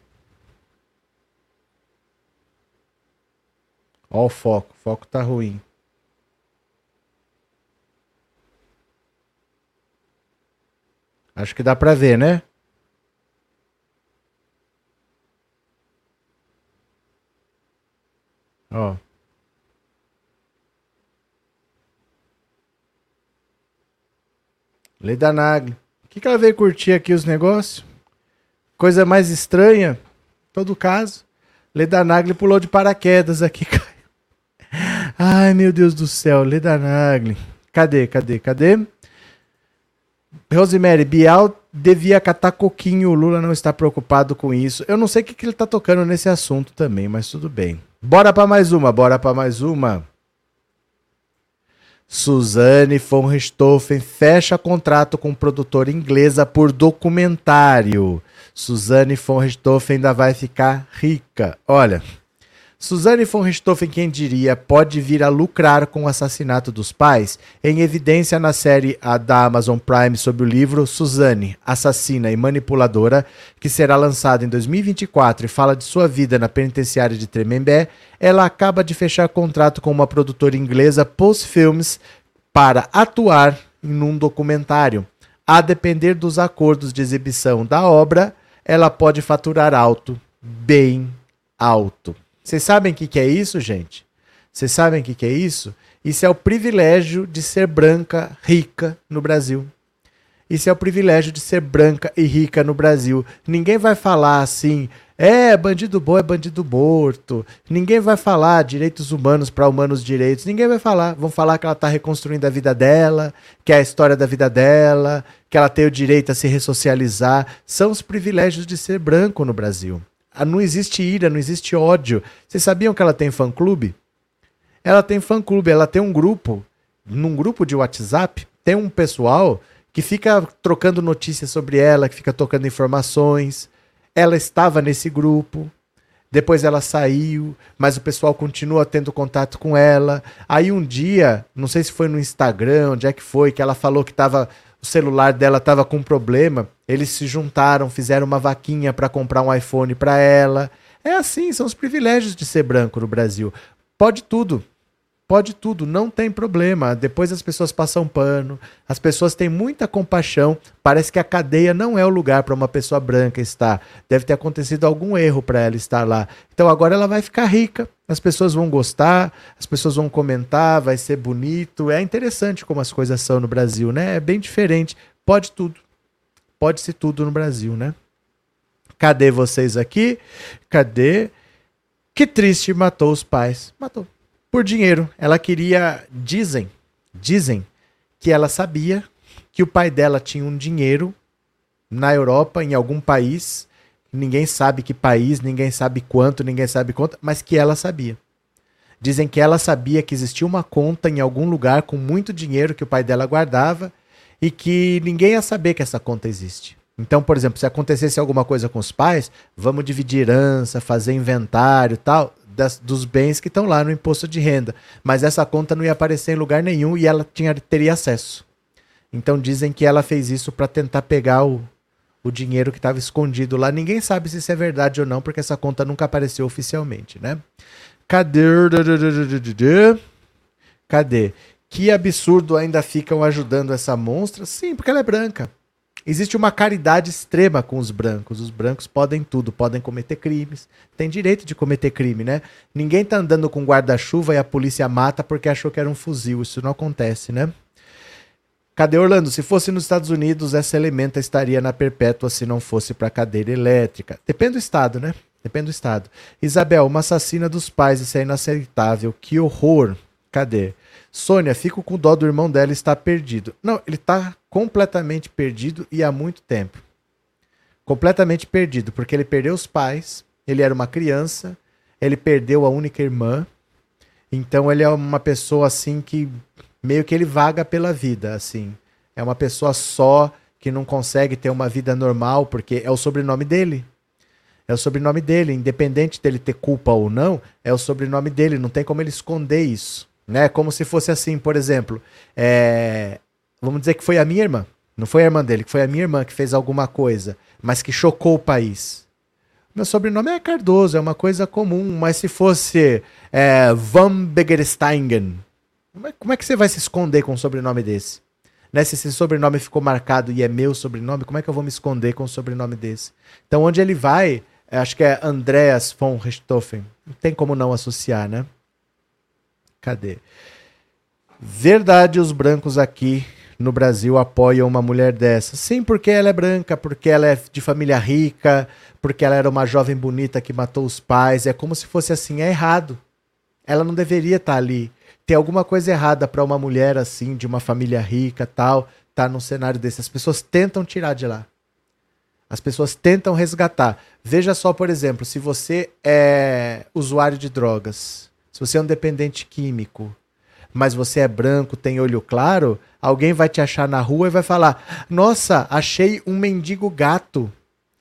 Ó o foco. O foco tá ruim. Acho que dá pra ver, né? Ó. Leda Nagli. O que, que ela veio curtir aqui os negócios? Coisa mais estranha. Todo caso. Leda Nagli pulou de paraquedas aqui, [laughs] Ai, meu Deus do céu. Leda Nagli. Cadê, cadê, cadê? Rosemary, Bial devia catar coquinho. O Lula não está preocupado com isso. Eu não sei o que, que ele está tocando nesse assunto também, mas tudo bem. Bora para mais uma, bora para mais uma. Suzanne von Richthofen fecha contrato com produtora inglesa por documentário. Suzanne von Richthofen ainda vai ficar rica. Olha, Suzanne von Richthofen, quem diria, pode vir a lucrar com o assassinato dos pais, em evidência na série da Amazon Prime sobre o livro Suzanne, Assassina e Manipuladora, que será lançado em 2024 e fala de sua vida na penitenciária de Tremembé, ela acaba de fechar contrato com uma produtora inglesa Post Films para atuar em um documentário. A depender dos acordos de exibição da obra, ela pode faturar alto, bem alto. Vocês sabem o que, que é isso, gente? Vocês sabem o que, que é isso? Isso é o privilégio de ser branca, rica no Brasil. Isso é o privilégio de ser branca e rica no Brasil. Ninguém vai falar assim, é, bandido bom é bandido morto. Ninguém vai falar direitos humanos para humanos direitos. Ninguém vai falar. Vão falar que ela está reconstruindo a vida dela, que é a história da vida dela, que ela tem o direito a se ressocializar. São os privilégios de ser branco no Brasil. Ah, não existe ira, não existe ódio. Vocês sabiam que ela tem fã-clube? Ela tem fã-clube, ela tem um grupo, num grupo de WhatsApp, tem um pessoal que fica trocando notícias sobre ela, que fica trocando informações. Ela estava nesse grupo, depois ela saiu, mas o pessoal continua tendo contato com ela. Aí um dia, não sei se foi no Instagram, onde é que foi, que ela falou que estava o celular dela estava com problema, eles se juntaram, fizeram uma vaquinha para comprar um iPhone para ela. É assim, são os privilégios de ser branco no Brasil. Pode tudo. Pode tudo, não tem problema. Depois as pessoas passam pano, as pessoas têm muita compaixão. Parece que a cadeia não é o lugar para uma pessoa branca estar. Deve ter acontecido algum erro para ela estar lá. Então agora ela vai ficar rica, as pessoas vão gostar, as pessoas vão comentar, vai ser bonito. É interessante como as coisas são no Brasil, né? É bem diferente. Pode tudo. Pode-se tudo no Brasil, né? Cadê vocês aqui? Cadê? Que triste, matou os pais. Matou por dinheiro. Ela queria, dizem, dizem que ela sabia que o pai dela tinha um dinheiro na Europa, em algum país, ninguém sabe que país, ninguém sabe quanto, ninguém sabe quanto, mas que ela sabia. Dizem que ela sabia que existia uma conta em algum lugar com muito dinheiro que o pai dela guardava e que ninguém ia saber que essa conta existe. Então, por exemplo, se acontecesse alguma coisa com os pais, vamos dividir herança, fazer inventário tal das, dos bens que estão lá no imposto de renda. Mas essa conta não ia aparecer em lugar nenhum e ela tinha, teria acesso. Então dizem que ela fez isso para tentar pegar o, o dinheiro que estava escondido lá. Ninguém sabe se isso é verdade ou não, porque essa conta nunca apareceu oficialmente, né? Cadê? Cadê? Que absurdo ainda ficam ajudando essa monstra? Sim, porque ela é branca. Existe uma caridade extrema com os brancos. Os brancos podem tudo, podem cometer crimes. Tem direito de cometer crime, né? Ninguém tá andando com guarda-chuva e a polícia mata porque achou que era um fuzil. Isso não acontece, né? Cadê Orlando? Se fosse nos Estados Unidos, essa elementa estaria na perpétua se não fosse para cadeira elétrica. Depende do estado, né? Depende do estado. Isabel, uma assassina dos pais, isso é inaceitável. Que horror. Cadê? Sônia, fico com dó do irmão dela está perdido. Não, ele está completamente perdido e há muito tempo. Completamente perdido, porque ele perdeu os pais, ele era uma criança, ele perdeu a única irmã. Então ele é uma pessoa assim que meio que ele vaga pela vida, assim. É uma pessoa só que não consegue ter uma vida normal, porque é o sobrenome dele. É o sobrenome dele, independente dele ter culpa ou não, é o sobrenome dele, não tem como ele esconder isso. Né? Como se fosse assim, por exemplo, é... vamos dizer que foi a minha irmã, não foi a irmã dele, que foi a minha irmã que fez alguma coisa, mas que chocou o país. Meu sobrenome é Cardoso, é uma coisa comum, mas se fosse é, Van Begersteingen, como é, como é que você vai se esconder com um sobrenome desse? Né? Se esse sobrenome ficou marcado e é meu sobrenome, como é que eu vou me esconder com um sobrenome desse? Então, onde ele vai, acho que é Andreas von Richthofen. Não tem como não associar, né? Cadê? Verdade, os brancos aqui no Brasil apoiam uma mulher dessa. Sim, porque ela é branca, porque ela é de família rica, porque ela era uma jovem bonita que matou os pais. É como se fosse assim, é errado. Ela não deveria estar ali. Tem alguma coisa errada para uma mulher assim, de uma família rica, tal, tá num cenário desse. As pessoas tentam tirar de lá. As pessoas tentam resgatar. Veja só, por exemplo, se você é usuário de drogas, se você é um dependente químico, mas você é branco, tem olho claro, alguém vai te achar na rua e vai falar: Nossa, achei um mendigo gato.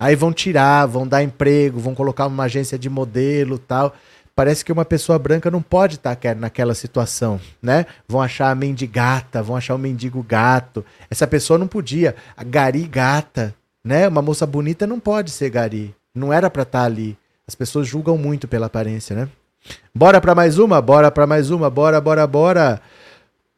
Aí vão tirar, vão dar emprego, vão colocar uma agência de modelo tal. Parece que uma pessoa branca não pode estar naquela situação, né? Vão achar a mendigata, vão achar o mendigo gato. Essa pessoa não podia. A gari gata, né? Uma moça bonita não pode ser gari. Não era para estar ali. As pessoas julgam muito pela aparência, né? Bora para mais uma? Bora para mais uma? Bora, bora, bora.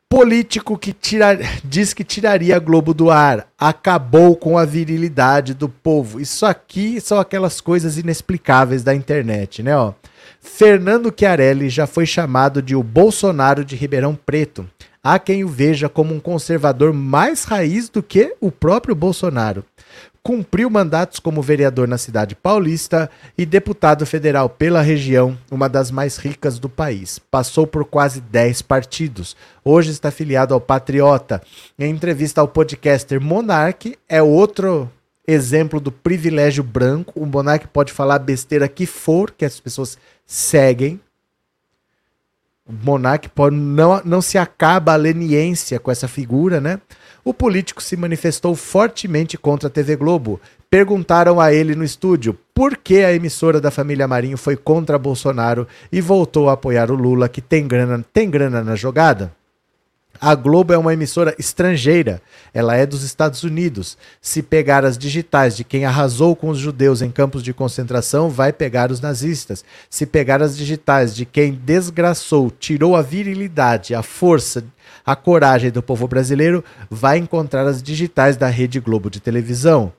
Político que tira, diz que tiraria a Globo do ar. Acabou com a virilidade do povo. Isso aqui são aquelas coisas inexplicáveis da internet, né? Ó. Fernando Chiarelli já foi chamado de o Bolsonaro de Ribeirão Preto. Há quem o veja como um conservador mais raiz do que o próprio Bolsonaro cumpriu mandatos como vereador na cidade paulista e deputado federal pela região, uma das mais ricas do país. Passou por quase 10 partidos. Hoje está afiliado ao Patriota. Em entrevista ao podcaster Monark, é outro exemplo do privilégio branco. O Monark pode falar besteira que for, que as pessoas seguem. O Monark pode, não, não se acaba a leniência com essa figura, né? O político se manifestou fortemente contra a TV Globo. Perguntaram a ele no estúdio por que a emissora da família Marinho foi contra Bolsonaro e voltou a apoiar o Lula, que tem grana, tem grana na jogada. A Globo é uma emissora estrangeira. Ela é dos Estados Unidos. Se pegar as digitais de quem arrasou com os judeus em campos de concentração, vai pegar os nazistas. Se pegar as digitais de quem desgraçou, tirou a virilidade, a força, a coragem do povo brasileiro, vai encontrar as digitais da Rede Globo de televisão.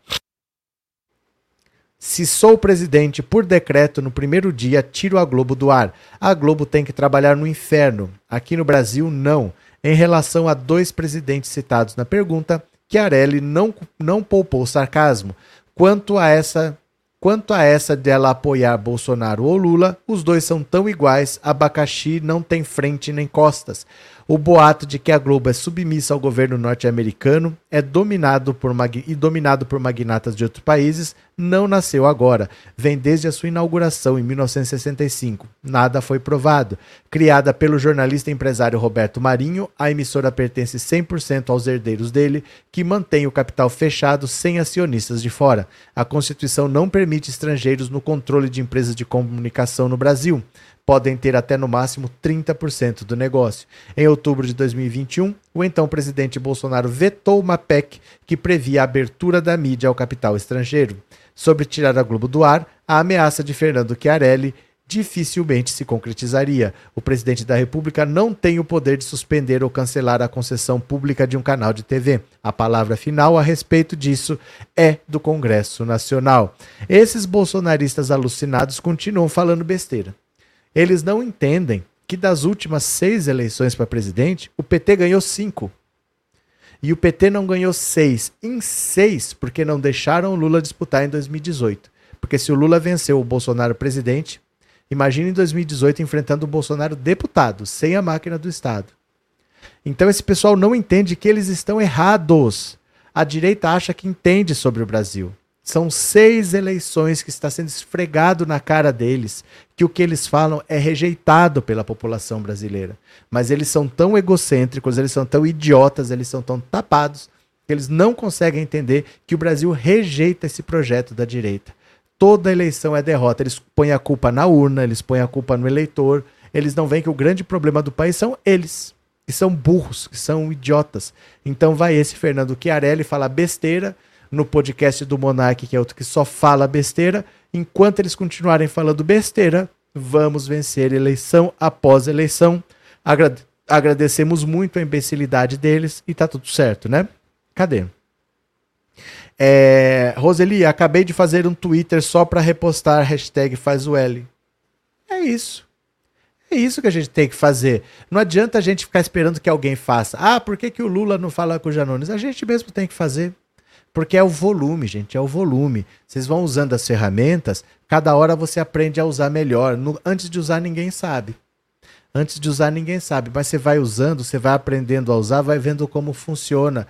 Se sou presidente por decreto no primeiro dia, tiro a Globo do ar. A Globo tem que trabalhar no inferno. Aqui no Brasil, não em relação a dois presidentes citados na pergunta, Chiarelli não, não poupou sarcasmo. Quanto a essa Quanto a essa dela apoiar Bolsonaro ou Lula, os dois são tão iguais, abacaxi não tem frente nem costas. O boato de que a Globo é submissa ao governo norte-americano é dominado por e dominado por magnatas de outros países não nasceu agora. Vem desde a sua inauguração em 1965. Nada foi provado. Criada pelo jornalista e empresário Roberto Marinho, a emissora pertence 100% aos herdeiros dele, que mantém o capital fechado sem acionistas de fora. A Constituição não permite estrangeiros no controle de empresas de comunicação no Brasil podem ter até no máximo 30% do negócio. Em outubro de 2021, o então presidente Bolsonaro vetou uma PEC que previa a abertura da mídia ao capital estrangeiro. Sobre tirar a Globo do ar, a ameaça de Fernando Chiarelli dificilmente se concretizaria. O presidente da República não tem o poder de suspender ou cancelar a concessão pública de um canal de TV. A palavra final a respeito disso é do Congresso Nacional. Esses bolsonaristas alucinados continuam falando besteira. Eles não entendem que das últimas seis eleições para presidente, o PT ganhou cinco. E o PT não ganhou seis. Em seis, porque não deixaram o Lula disputar em 2018. Porque se o Lula venceu o Bolsonaro presidente, Imagina em 2018 enfrentando o Bolsonaro deputado, sem a máquina do Estado. Então esse pessoal não entende que eles estão errados. A direita acha que entende sobre o Brasil. São seis eleições que está sendo esfregado na cara deles que o que eles falam é rejeitado pela população brasileira. Mas eles são tão egocêntricos, eles são tão idiotas, eles são tão tapados que eles não conseguem entender que o Brasil rejeita esse projeto da direita toda eleição é derrota. Eles põem a culpa na urna, eles põem a culpa no eleitor. Eles não veem que o grande problema do país são eles, que são burros, que são idiotas. Então vai esse Fernando Chiarelli falar besteira no podcast do Monark, que é outro que só fala besteira. Enquanto eles continuarem falando besteira, vamos vencer eleição após eleição. Agrade agradecemos muito a imbecilidade deles e tá tudo certo, né? Cadê? É, Roseli, acabei de fazer um Twitter só para repostar hashtag faz o L. É isso. É isso que a gente tem que fazer. Não adianta a gente ficar esperando que alguém faça. Ah, por que, que o Lula não fala com o Janones? A gente mesmo tem que fazer. Porque é o volume, gente, é o volume. Vocês vão usando as ferramentas, cada hora você aprende a usar melhor. No, antes de usar, ninguém sabe. Antes de usar, ninguém sabe. Mas você vai usando, você vai aprendendo a usar, vai vendo como funciona.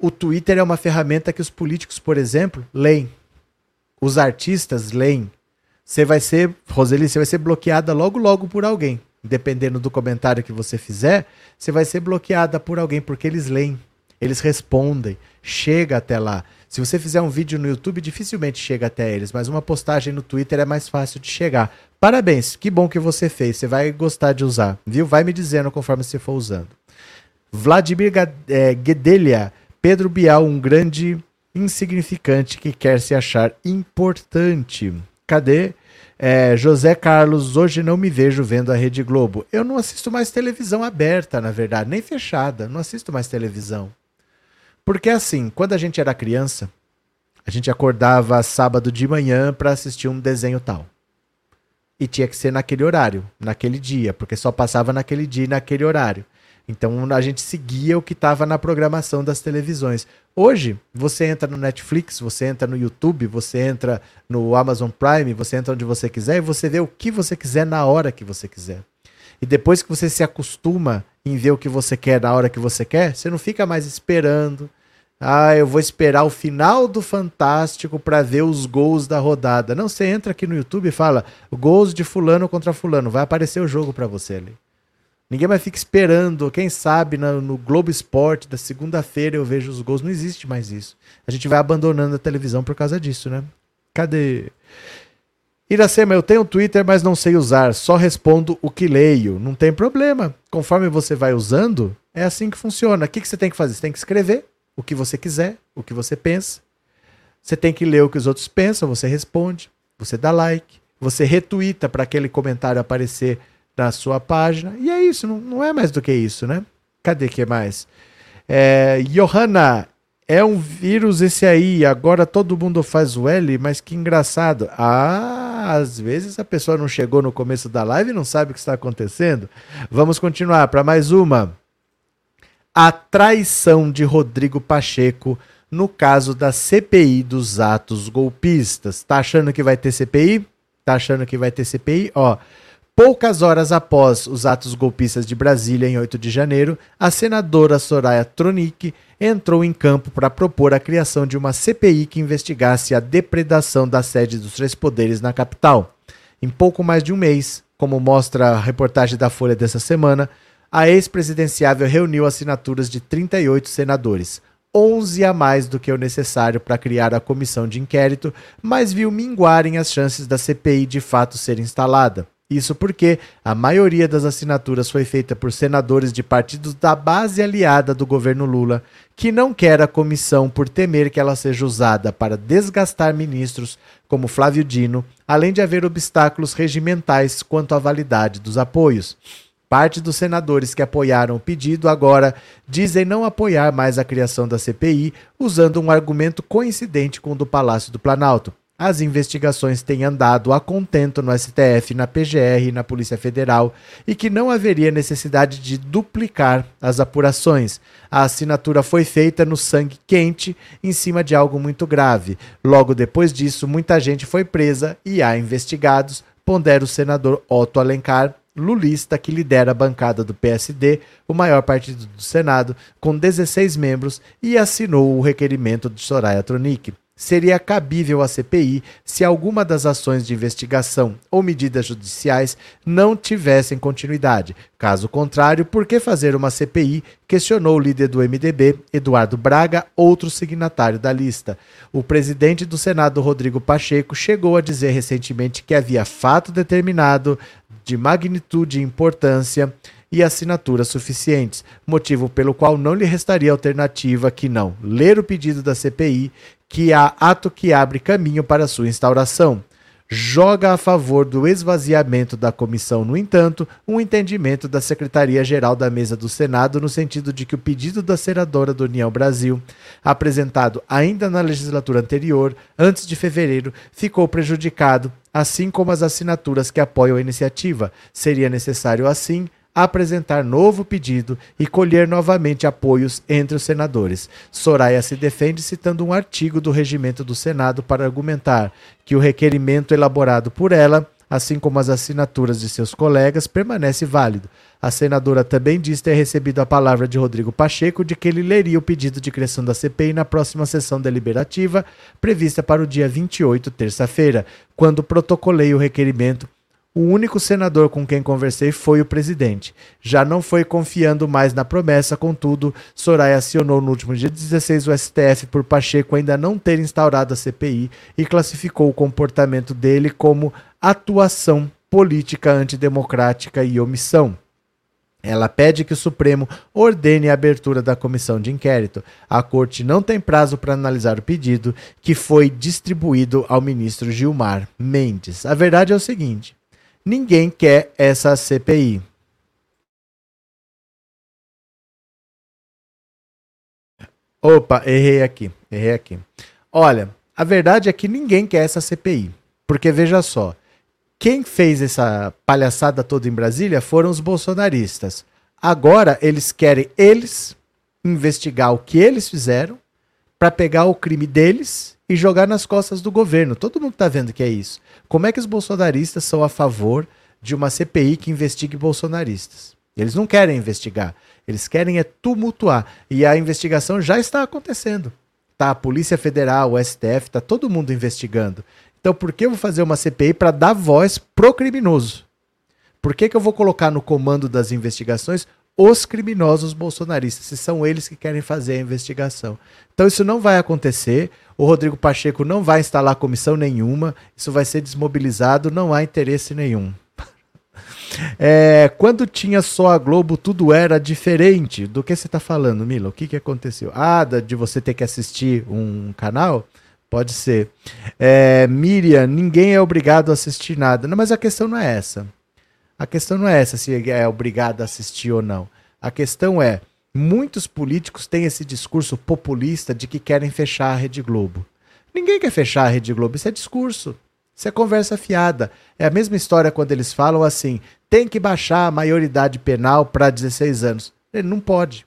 O Twitter é uma ferramenta que os políticos, por exemplo, leem. Os artistas leem. Você vai ser, Roseli, você vai ser bloqueada logo logo por alguém. Dependendo do comentário que você fizer, você vai ser bloqueada por alguém porque eles leem. Eles respondem, chega até lá. Se você fizer um vídeo no YouTube, dificilmente chega até eles, mas uma postagem no Twitter é mais fácil de chegar. Parabéns, que bom que você fez. Você vai gostar de usar, viu? Vai me dizendo conforme você for usando. Vladimir é, Guedelia Pedro Bial, um grande insignificante que quer se achar importante. Cadê? É, José Carlos, hoje não me vejo vendo a Rede Globo. Eu não assisto mais televisão aberta, na verdade, nem fechada. Não assisto mais televisão. Porque assim, quando a gente era criança, a gente acordava sábado de manhã para assistir um desenho tal. E tinha que ser naquele horário, naquele dia, porque só passava naquele dia e naquele horário. Então a gente seguia o que estava na programação das televisões. Hoje, você entra no Netflix, você entra no YouTube, você entra no Amazon Prime, você entra onde você quiser e você vê o que você quiser na hora que você quiser. E depois que você se acostuma em ver o que você quer na hora que você quer, você não fica mais esperando. Ah, eu vou esperar o final do Fantástico para ver os gols da rodada. Não, você entra aqui no YouTube e fala gols de fulano contra fulano, vai aparecer o jogo para você ali. Ninguém mais fica esperando, quem sabe no, no Globo Esporte da segunda-feira eu vejo os gols. Não existe mais isso. A gente vai abandonando a televisão por causa disso, né? Cadê? Iracema, eu tenho Twitter, mas não sei usar. Só respondo o que leio. Não tem problema. Conforme você vai usando, é assim que funciona. O que, que você tem que fazer? Você tem que escrever o que você quiser, o que você pensa. Você tem que ler o que os outros pensam, você responde, você dá like, você retuita para aquele comentário aparecer na sua página. E é isso, não, não é mais do que isso, né? Cadê que mais? É, Johanna, é um vírus esse aí, agora todo mundo faz o L, mas que engraçado. Ah, às vezes a pessoa não chegou no começo da live e não sabe o que está acontecendo. Vamos continuar para mais uma. A traição de Rodrigo Pacheco no caso da CPI dos atos golpistas. Tá achando que vai ter CPI? Tá achando que vai ter CPI? Ó, Poucas horas após os atos golpistas de Brasília, em 8 de janeiro, a senadora Soraya Tronic entrou em campo para propor a criação de uma CPI que investigasse a depredação da sede dos três poderes na capital. Em pouco mais de um mês, como mostra a reportagem da Folha dessa semana, a ex-presidenciável reuniu assinaturas de 38 senadores, 11 a mais do que o necessário para criar a comissão de inquérito, mas viu minguarem as chances da CPI de fato ser instalada. Isso porque a maioria das assinaturas foi feita por senadores de partidos da base aliada do governo Lula, que não quer a comissão por temer que ela seja usada para desgastar ministros como Flávio Dino, além de haver obstáculos regimentais quanto à validade dos apoios. Parte dos senadores que apoiaram o pedido agora dizem não apoiar mais a criação da CPI, usando um argumento coincidente com o do Palácio do Planalto. As investigações têm andado a contento no STF, na PGR e na Polícia Federal e que não haveria necessidade de duplicar as apurações. A assinatura foi feita no sangue quente, em cima de algo muito grave. Logo depois disso, muita gente foi presa e há investigados, pondera o senador Otto Alencar, lulista que lidera a bancada do PSD, o maior partido do Senado, com 16 membros, e assinou o requerimento de Soraya Tronic seria cabível à CPI se alguma das ações de investigação ou medidas judiciais não tivessem continuidade. Caso contrário, por que fazer uma CPI? Questionou o líder do MDB, Eduardo Braga, outro signatário da lista. O presidente do Senado, Rodrigo Pacheco, chegou a dizer recentemente que havia fato determinado de magnitude e importância e assinaturas suficientes, motivo pelo qual não lhe restaria alternativa que não ler o pedido da CPI que há ato que abre caminho para sua instauração. Joga a favor do esvaziamento da comissão, no entanto, um entendimento da Secretaria-Geral da Mesa do Senado no sentido de que o pedido da senadora do União Brasil, apresentado ainda na legislatura anterior, antes de fevereiro, ficou prejudicado, assim como as assinaturas que apoiam a iniciativa. Seria necessário, assim, apresentar novo pedido e colher novamente apoios entre os senadores. Soraya se defende citando um artigo do regimento do Senado para argumentar que o requerimento elaborado por ela, assim como as assinaturas de seus colegas, permanece válido. A senadora também diz ter recebido a palavra de Rodrigo Pacheco de que ele leria o pedido de criação da CPI na próxima sessão deliberativa, prevista para o dia 28, terça-feira, quando protocolei o requerimento o único senador com quem conversei foi o presidente. Já não foi confiando mais na promessa, contudo, Soraya acionou no último dia 16 o STF por Pacheco ainda não ter instaurado a CPI e classificou o comportamento dele como atuação política antidemocrática e omissão. Ela pede que o Supremo ordene a abertura da comissão de inquérito. A corte não tem prazo para analisar o pedido, que foi distribuído ao ministro Gilmar Mendes. A verdade é o seguinte: Ninguém quer essa CPI. Opa, errei aqui, errei aqui. Olha, a verdade é que ninguém quer essa CPI. Porque veja só, quem fez essa palhaçada toda em Brasília foram os bolsonaristas. Agora eles querem eles investigar o que eles fizeram para pegar o crime deles e jogar nas costas do governo. Todo mundo está vendo que é isso. Como é que os bolsonaristas são a favor de uma CPI que investigue bolsonaristas? Eles não querem investigar, eles querem é tumultuar. E a investigação já está acontecendo. Tá, a Polícia Federal, o STF, tá todo mundo investigando. Então por que eu vou fazer uma CPI para dar voz pro criminoso? Por que, que eu vou colocar no comando das investigações os criminosos bolsonaristas, se são eles que querem fazer a investigação. Então isso não vai acontecer. O Rodrigo Pacheco não vai instalar comissão nenhuma. Isso vai ser desmobilizado. Não há interesse nenhum. [laughs] É, quando tinha só a Globo, tudo era diferente. Do que você está falando, Mila? O que, que aconteceu? Ah, de você ter que assistir um canal? Pode ser. É, Miriam, ninguém é obrigado a assistir nada. Não, mas a questão não é essa. A questão não é essa se é obrigado a assistir ou não. A questão é, muitos políticos têm esse discurso populista de que querem fechar a Rede Globo. Ninguém quer fechar a Rede Globo, isso é discurso. Isso é conversa fiada. É a mesma história quando eles falam assim: tem que baixar a maioridade penal para 16 anos. Ele não pode.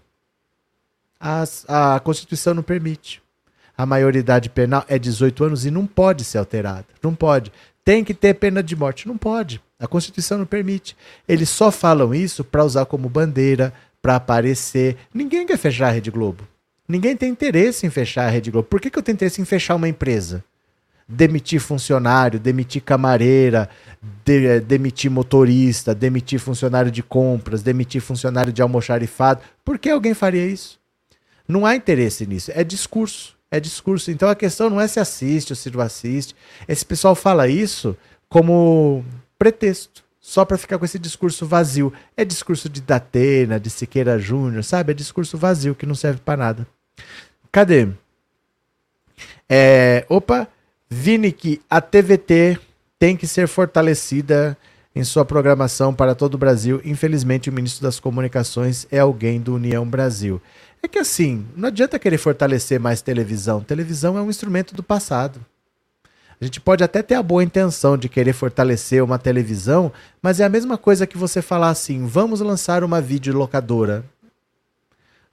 A, a Constituição não permite. A maioridade penal é 18 anos e não pode ser alterada. Não pode. Tem que ter pena de morte. Não pode. A Constituição não permite. Eles só falam isso para usar como bandeira, para aparecer. Ninguém quer fechar a Rede Globo. Ninguém tem interesse em fechar a Rede Globo. Por que, que eu tenho interesse em fechar uma empresa? Demitir funcionário, demitir camareira, de, eh, demitir motorista, demitir funcionário de compras, demitir funcionário de almoxarifado. Por que alguém faria isso? Não há interesse nisso. É discurso. É discurso. Então a questão não é se assiste ou se não assiste. Esse pessoal fala isso como pretexto. só para ficar com esse discurso vazio. É discurso de Datena, de Siqueira Júnior, sabe? É discurso vazio que não serve para nada. Cadê? É, opa, Vini que a TVT tem que ser fortalecida em sua programação para todo o Brasil. Infelizmente, o ministro das Comunicações é alguém do União Brasil. É que assim, não adianta querer fortalecer mais televisão. Televisão é um instrumento do passado. A gente pode até ter a boa intenção de querer fortalecer uma televisão, mas é a mesma coisa que você falar assim: vamos lançar uma videolocadora.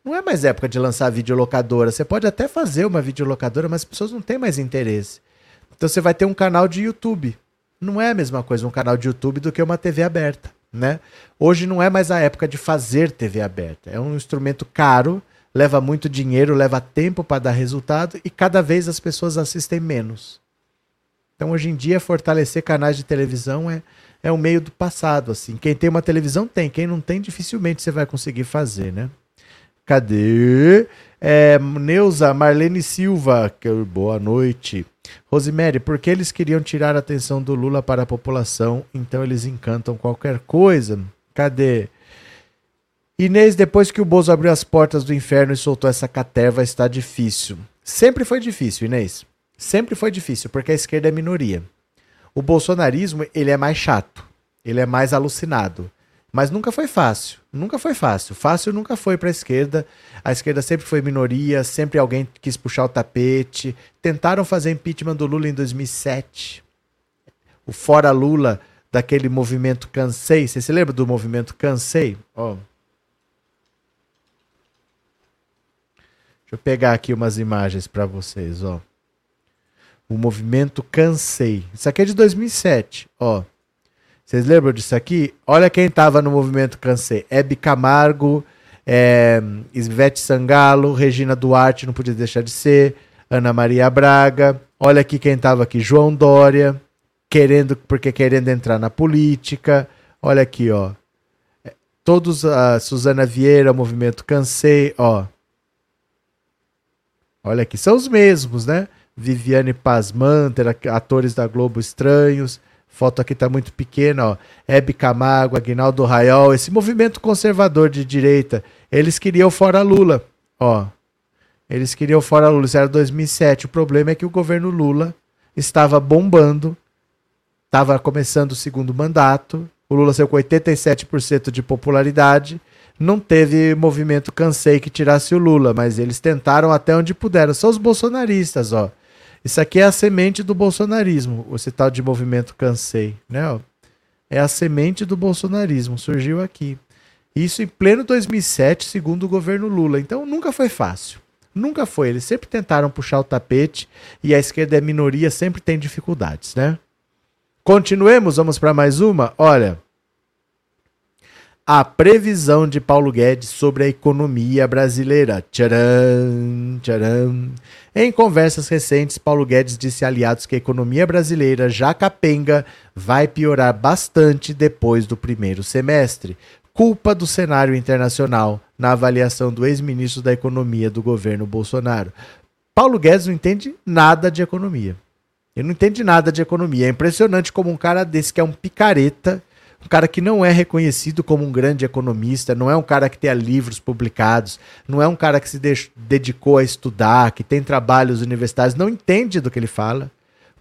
Não é mais época de lançar videolocadora. Você pode até fazer uma videolocadora, mas as pessoas não têm mais interesse. Então você vai ter um canal de YouTube. Não é a mesma coisa um canal de YouTube do que uma TV aberta, né? Hoje não é mais a época de fazer TV aberta. É um instrumento caro, leva muito dinheiro, leva tempo para dar resultado e cada vez as pessoas assistem menos. Então hoje em dia fortalecer canais de televisão é, é um meio do passado, assim. Quem tem uma televisão tem, quem não tem dificilmente você vai conseguir fazer, né? Cadê? É, Neuza Marlene Silva, que, boa noite. Rosemary, por que eles queriam tirar a atenção do Lula para a população, então eles encantam qualquer coisa? Cadê? Inês, depois que o Bozo abriu as portas do inferno e soltou essa caterva, está difícil. Sempre foi difícil, Inês. Sempre foi difícil, porque a esquerda é minoria. O bolsonarismo, ele é mais chato. Ele é mais alucinado. Mas nunca foi fácil. Nunca foi fácil. Fácil nunca foi para a esquerda. A esquerda sempre foi minoria, sempre alguém quis puxar o tapete. Tentaram fazer impeachment do Lula em 2007. O fora Lula daquele movimento Cansei. Você se lembra do movimento Cansei? Ó. Deixa eu pegar aqui umas imagens para vocês, ó. O movimento Cansei. Isso aqui é de 2007, ó. Vocês lembram disso aqui? Olha quem estava no movimento Cansei. Hebe Camargo, é, Sangalo, Regina Duarte, não podia deixar de ser, Ana Maria Braga. Olha aqui quem estava aqui, João Dória, querendo, porque querendo entrar na política. Olha aqui, ó. Todos, a Suzana Vieira, Movimento Cansei, ó. Olha aqui, são os mesmos, né? Viviane Pasmanter, atores da Globo Estranhos. Foto aqui está muito pequena, ó. Hebe Camargo, Aguinaldo Raiol, esse movimento conservador de direita, eles queriam fora Lula, ó. Eles queriam fora Lula, isso era 2007. O problema é que o governo Lula estava bombando, estava começando o segundo mandato, o Lula saiu com 87% de popularidade, não teve movimento cansei que tirasse o Lula, mas eles tentaram até onde puderam. São os bolsonaristas, ó. Isso aqui é a semente do bolsonarismo, esse tal de movimento cansei, né? É a semente do bolsonarismo, surgiu aqui. Isso em pleno 2007, segundo o governo Lula. Então nunca foi fácil. Nunca foi. Eles sempre tentaram puxar o tapete e a esquerda é minoria, sempre tem dificuldades, né? Continuemos, vamos para mais uma. Olha, a previsão de Paulo Guedes sobre a economia brasileira. Tcharam, tcharam. Em conversas recentes, Paulo Guedes disse a aliados que a economia brasileira, já capenga, vai piorar bastante depois do primeiro semestre. Culpa do cenário internacional, na avaliação do ex-ministro da Economia do governo Bolsonaro. Paulo Guedes não entende nada de economia. Ele não entende nada de economia. É impressionante como um cara desse que é um picareta um cara que não é reconhecido como um grande economista, não é um cara que tenha livros publicados, não é um cara que se dedicou a estudar, que tem trabalhos universitários, não entende do que ele fala.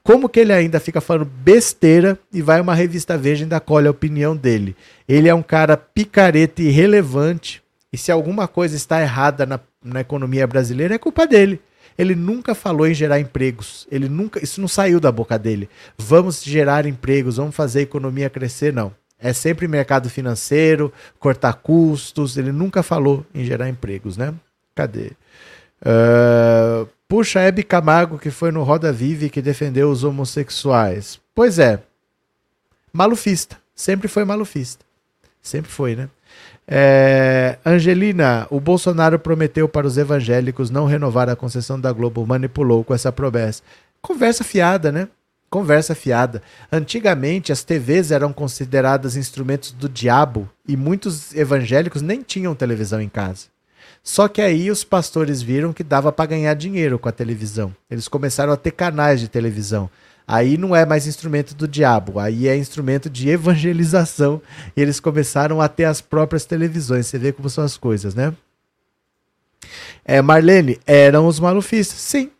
Como que ele ainda fica falando besteira e vai uma revista Veja e ainda colhe a opinião dele? Ele é um cara picareta e irrelevante. E se alguma coisa está errada na, na economia brasileira, é culpa dele. Ele nunca falou em gerar empregos. Ele nunca, isso não saiu da boca dele. Vamos gerar empregos, vamos fazer a economia crescer, não. É sempre mercado financeiro, cortar custos. Ele nunca falou em gerar empregos, né? Cadê? Uh, puxa, Hebe Camargo, que foi no Roda Vive que defendeu os homossexuais. Pois é. Malufista. Sempre foi malufista. Sempre foi, né? É, Angelina, o Bolsonaro prometeu para os evangélicos não renovar a concessão da Globo, manipulou com essa promessa. Conversa fiada, né? Conversa fiada. Antigamente, as TVs eram consideradas instrumentos do diabo e muitos evangélicos nem tinham televisão em casa. Só que aí os pastores viram que dava para ganhar dinheiro com a televisão. Eles começaram a ter canais de televisão. Aí não é mais instrumento do diabo, aí é instrumento de evangelização. E eles começaram a ter as próprias televisões. Você vê como são as coisas, né? É, Marlene, eram os malufistas. Sim.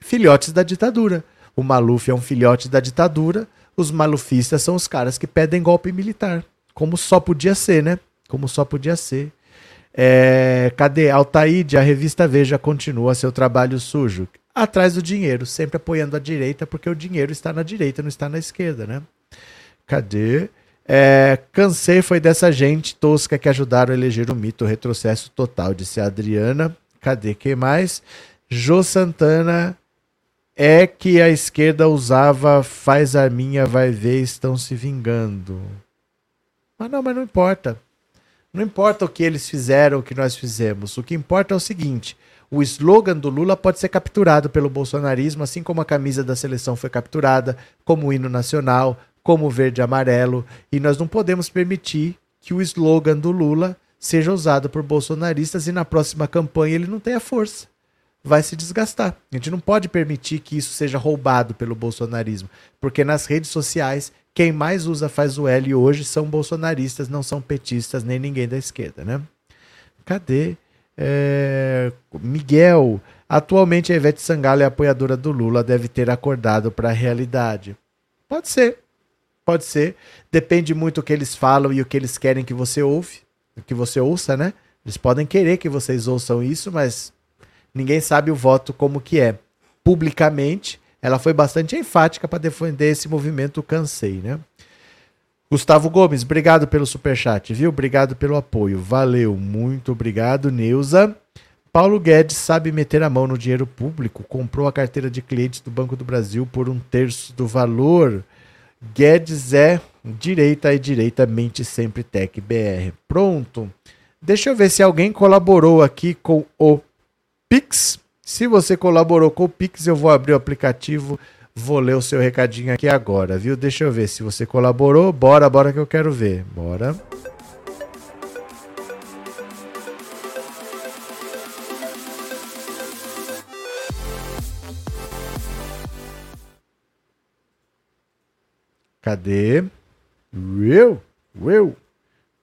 Filhotes da ditadura. O Maluf é um filhote da ditadura. Os malufistas são os caras que pedem golpe militar. Como só podia ser, né? Como só podia ser. É, cadê? Altaíde, a revista Veja continua seu trabalho sujo. Atrás do dinheiro, sempre apoiando a direita, porque o dinheiro está na direita, não está na esquerda, né? Cadê? É, cansei foi dessa gente tosca que ajudaram a eleger o mito, o retrocesso total, disse a Adriana. Cadê? Quem mais? Jô Santana é que a esquerda usava faz arminha, vai ver, estão se vingando. Mas não, mas não importa. Não importa o que eles fizeram, o que nós fizemos. O que importa é o seguinte: o slogan do Lula pode ser capturado pelo bolsonarismo, assim como a camisa da seleção foi capturada, como o hino nacional, como o verde e amarelo. E nós não podemos permitir que o slogan do Lula seja usado por bolsonaristas e na próxima campanha ele não tenha força. Vai se desgastar. A gente não pode permitir que isso seja roubado pelo bolsonarismo, porque nas redes sociais quem mais usa faz o L hoje são bolsonaristas, não são petistas nem ninguém da esquerda, né? Cadê? É... Miguel, atualmente a Ivete Sangalo é apoiadora do Lula, deve ter acordado para a realidade. Pode ser, pode ser. Depende muito do que eles falam e o que eles querem que você ouve, que você ouça, né? Eles podem querer que vocês ouçam isso, mas ninguém sabe o voto como que é. Publicamente, ela foi bastante enfática para defender esse movimento Cansei, né? Gustavo Gomes, obrigado pelo superchat, viu? Obrigado pelo apoio. Valeu, muito obrigado, Neuza. Paulo Guedes sabe meter a mão no dinheiro público, comprou a carteira de clientes do Banco do Brasil por um terço do valor. Guedes é direita e direita mente sempre Tech BR. Pronto. Deixa eu ver se alguém colaborou aqui com o Pix. Se você colaborou com o Pix, eu vou abrir o aplicativo, vou ler o seu recadinho aqui agora, viu? Deixa eu ver se você colaborou. Bora, bora que eu quero ver. Bora. Cadê? Eu? Eu?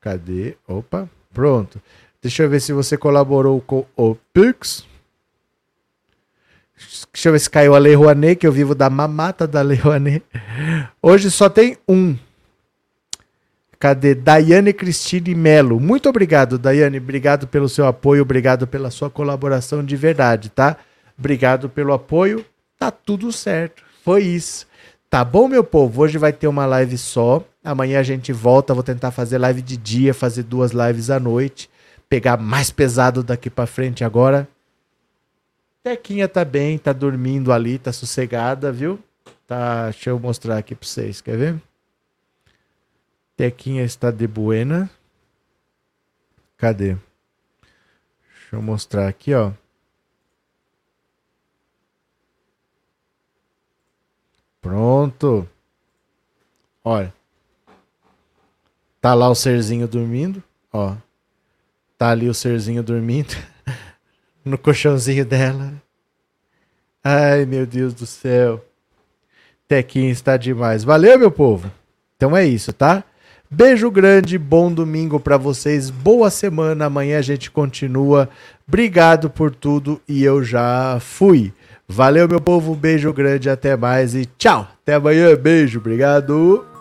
Cadê? Opa, pronto. Deixa eu ver se você colaborou com o Pix. Deixa eu ver se caiu a Lei Rouanet, que eu vivo da mamata da Lei Rouanet. Hoje só tem um. Cadê? Daiane Cristine Melo. Muito obrigado, Daiane. Obrigado pelo seu apoio, obrigado pela sua colaboração de verdade, tá? Obrigado pelo apoio. Tá tudo certo. Foi isso. Tá bom, meu povo? Hoje vai ter uma live só. Amanhã a gente volta. Vou tentar fazer live de dia, fazer duas lives à noite. Pegar mais pesado daqui para frente agora. Tequinha tá bem, tá dormindo ali, tá sossegada, viu? Tá, deixa eu mostrar aqui para vocês, quer ver? Tequinha está de buena. Cadê? Deixa eu mostrar aqui, ó. Pronto. Olha. Tá lá o serzinho dormindo, ó. Tá ali o serzinho dormindo. [laughs] no colchãozinho dela. Ai, meu Deus do céu. Tequinho está demais. Valeu, meu povo. Então é isso, tá? Beijo grande, bom domingo para vocês, boa semana. Amanhã a gente continua. Obrigado por tudo e eu já fui. Valeu, meu povo. Beijo grande, até mais e tchau. Até amanhã. Beijo, obrigado.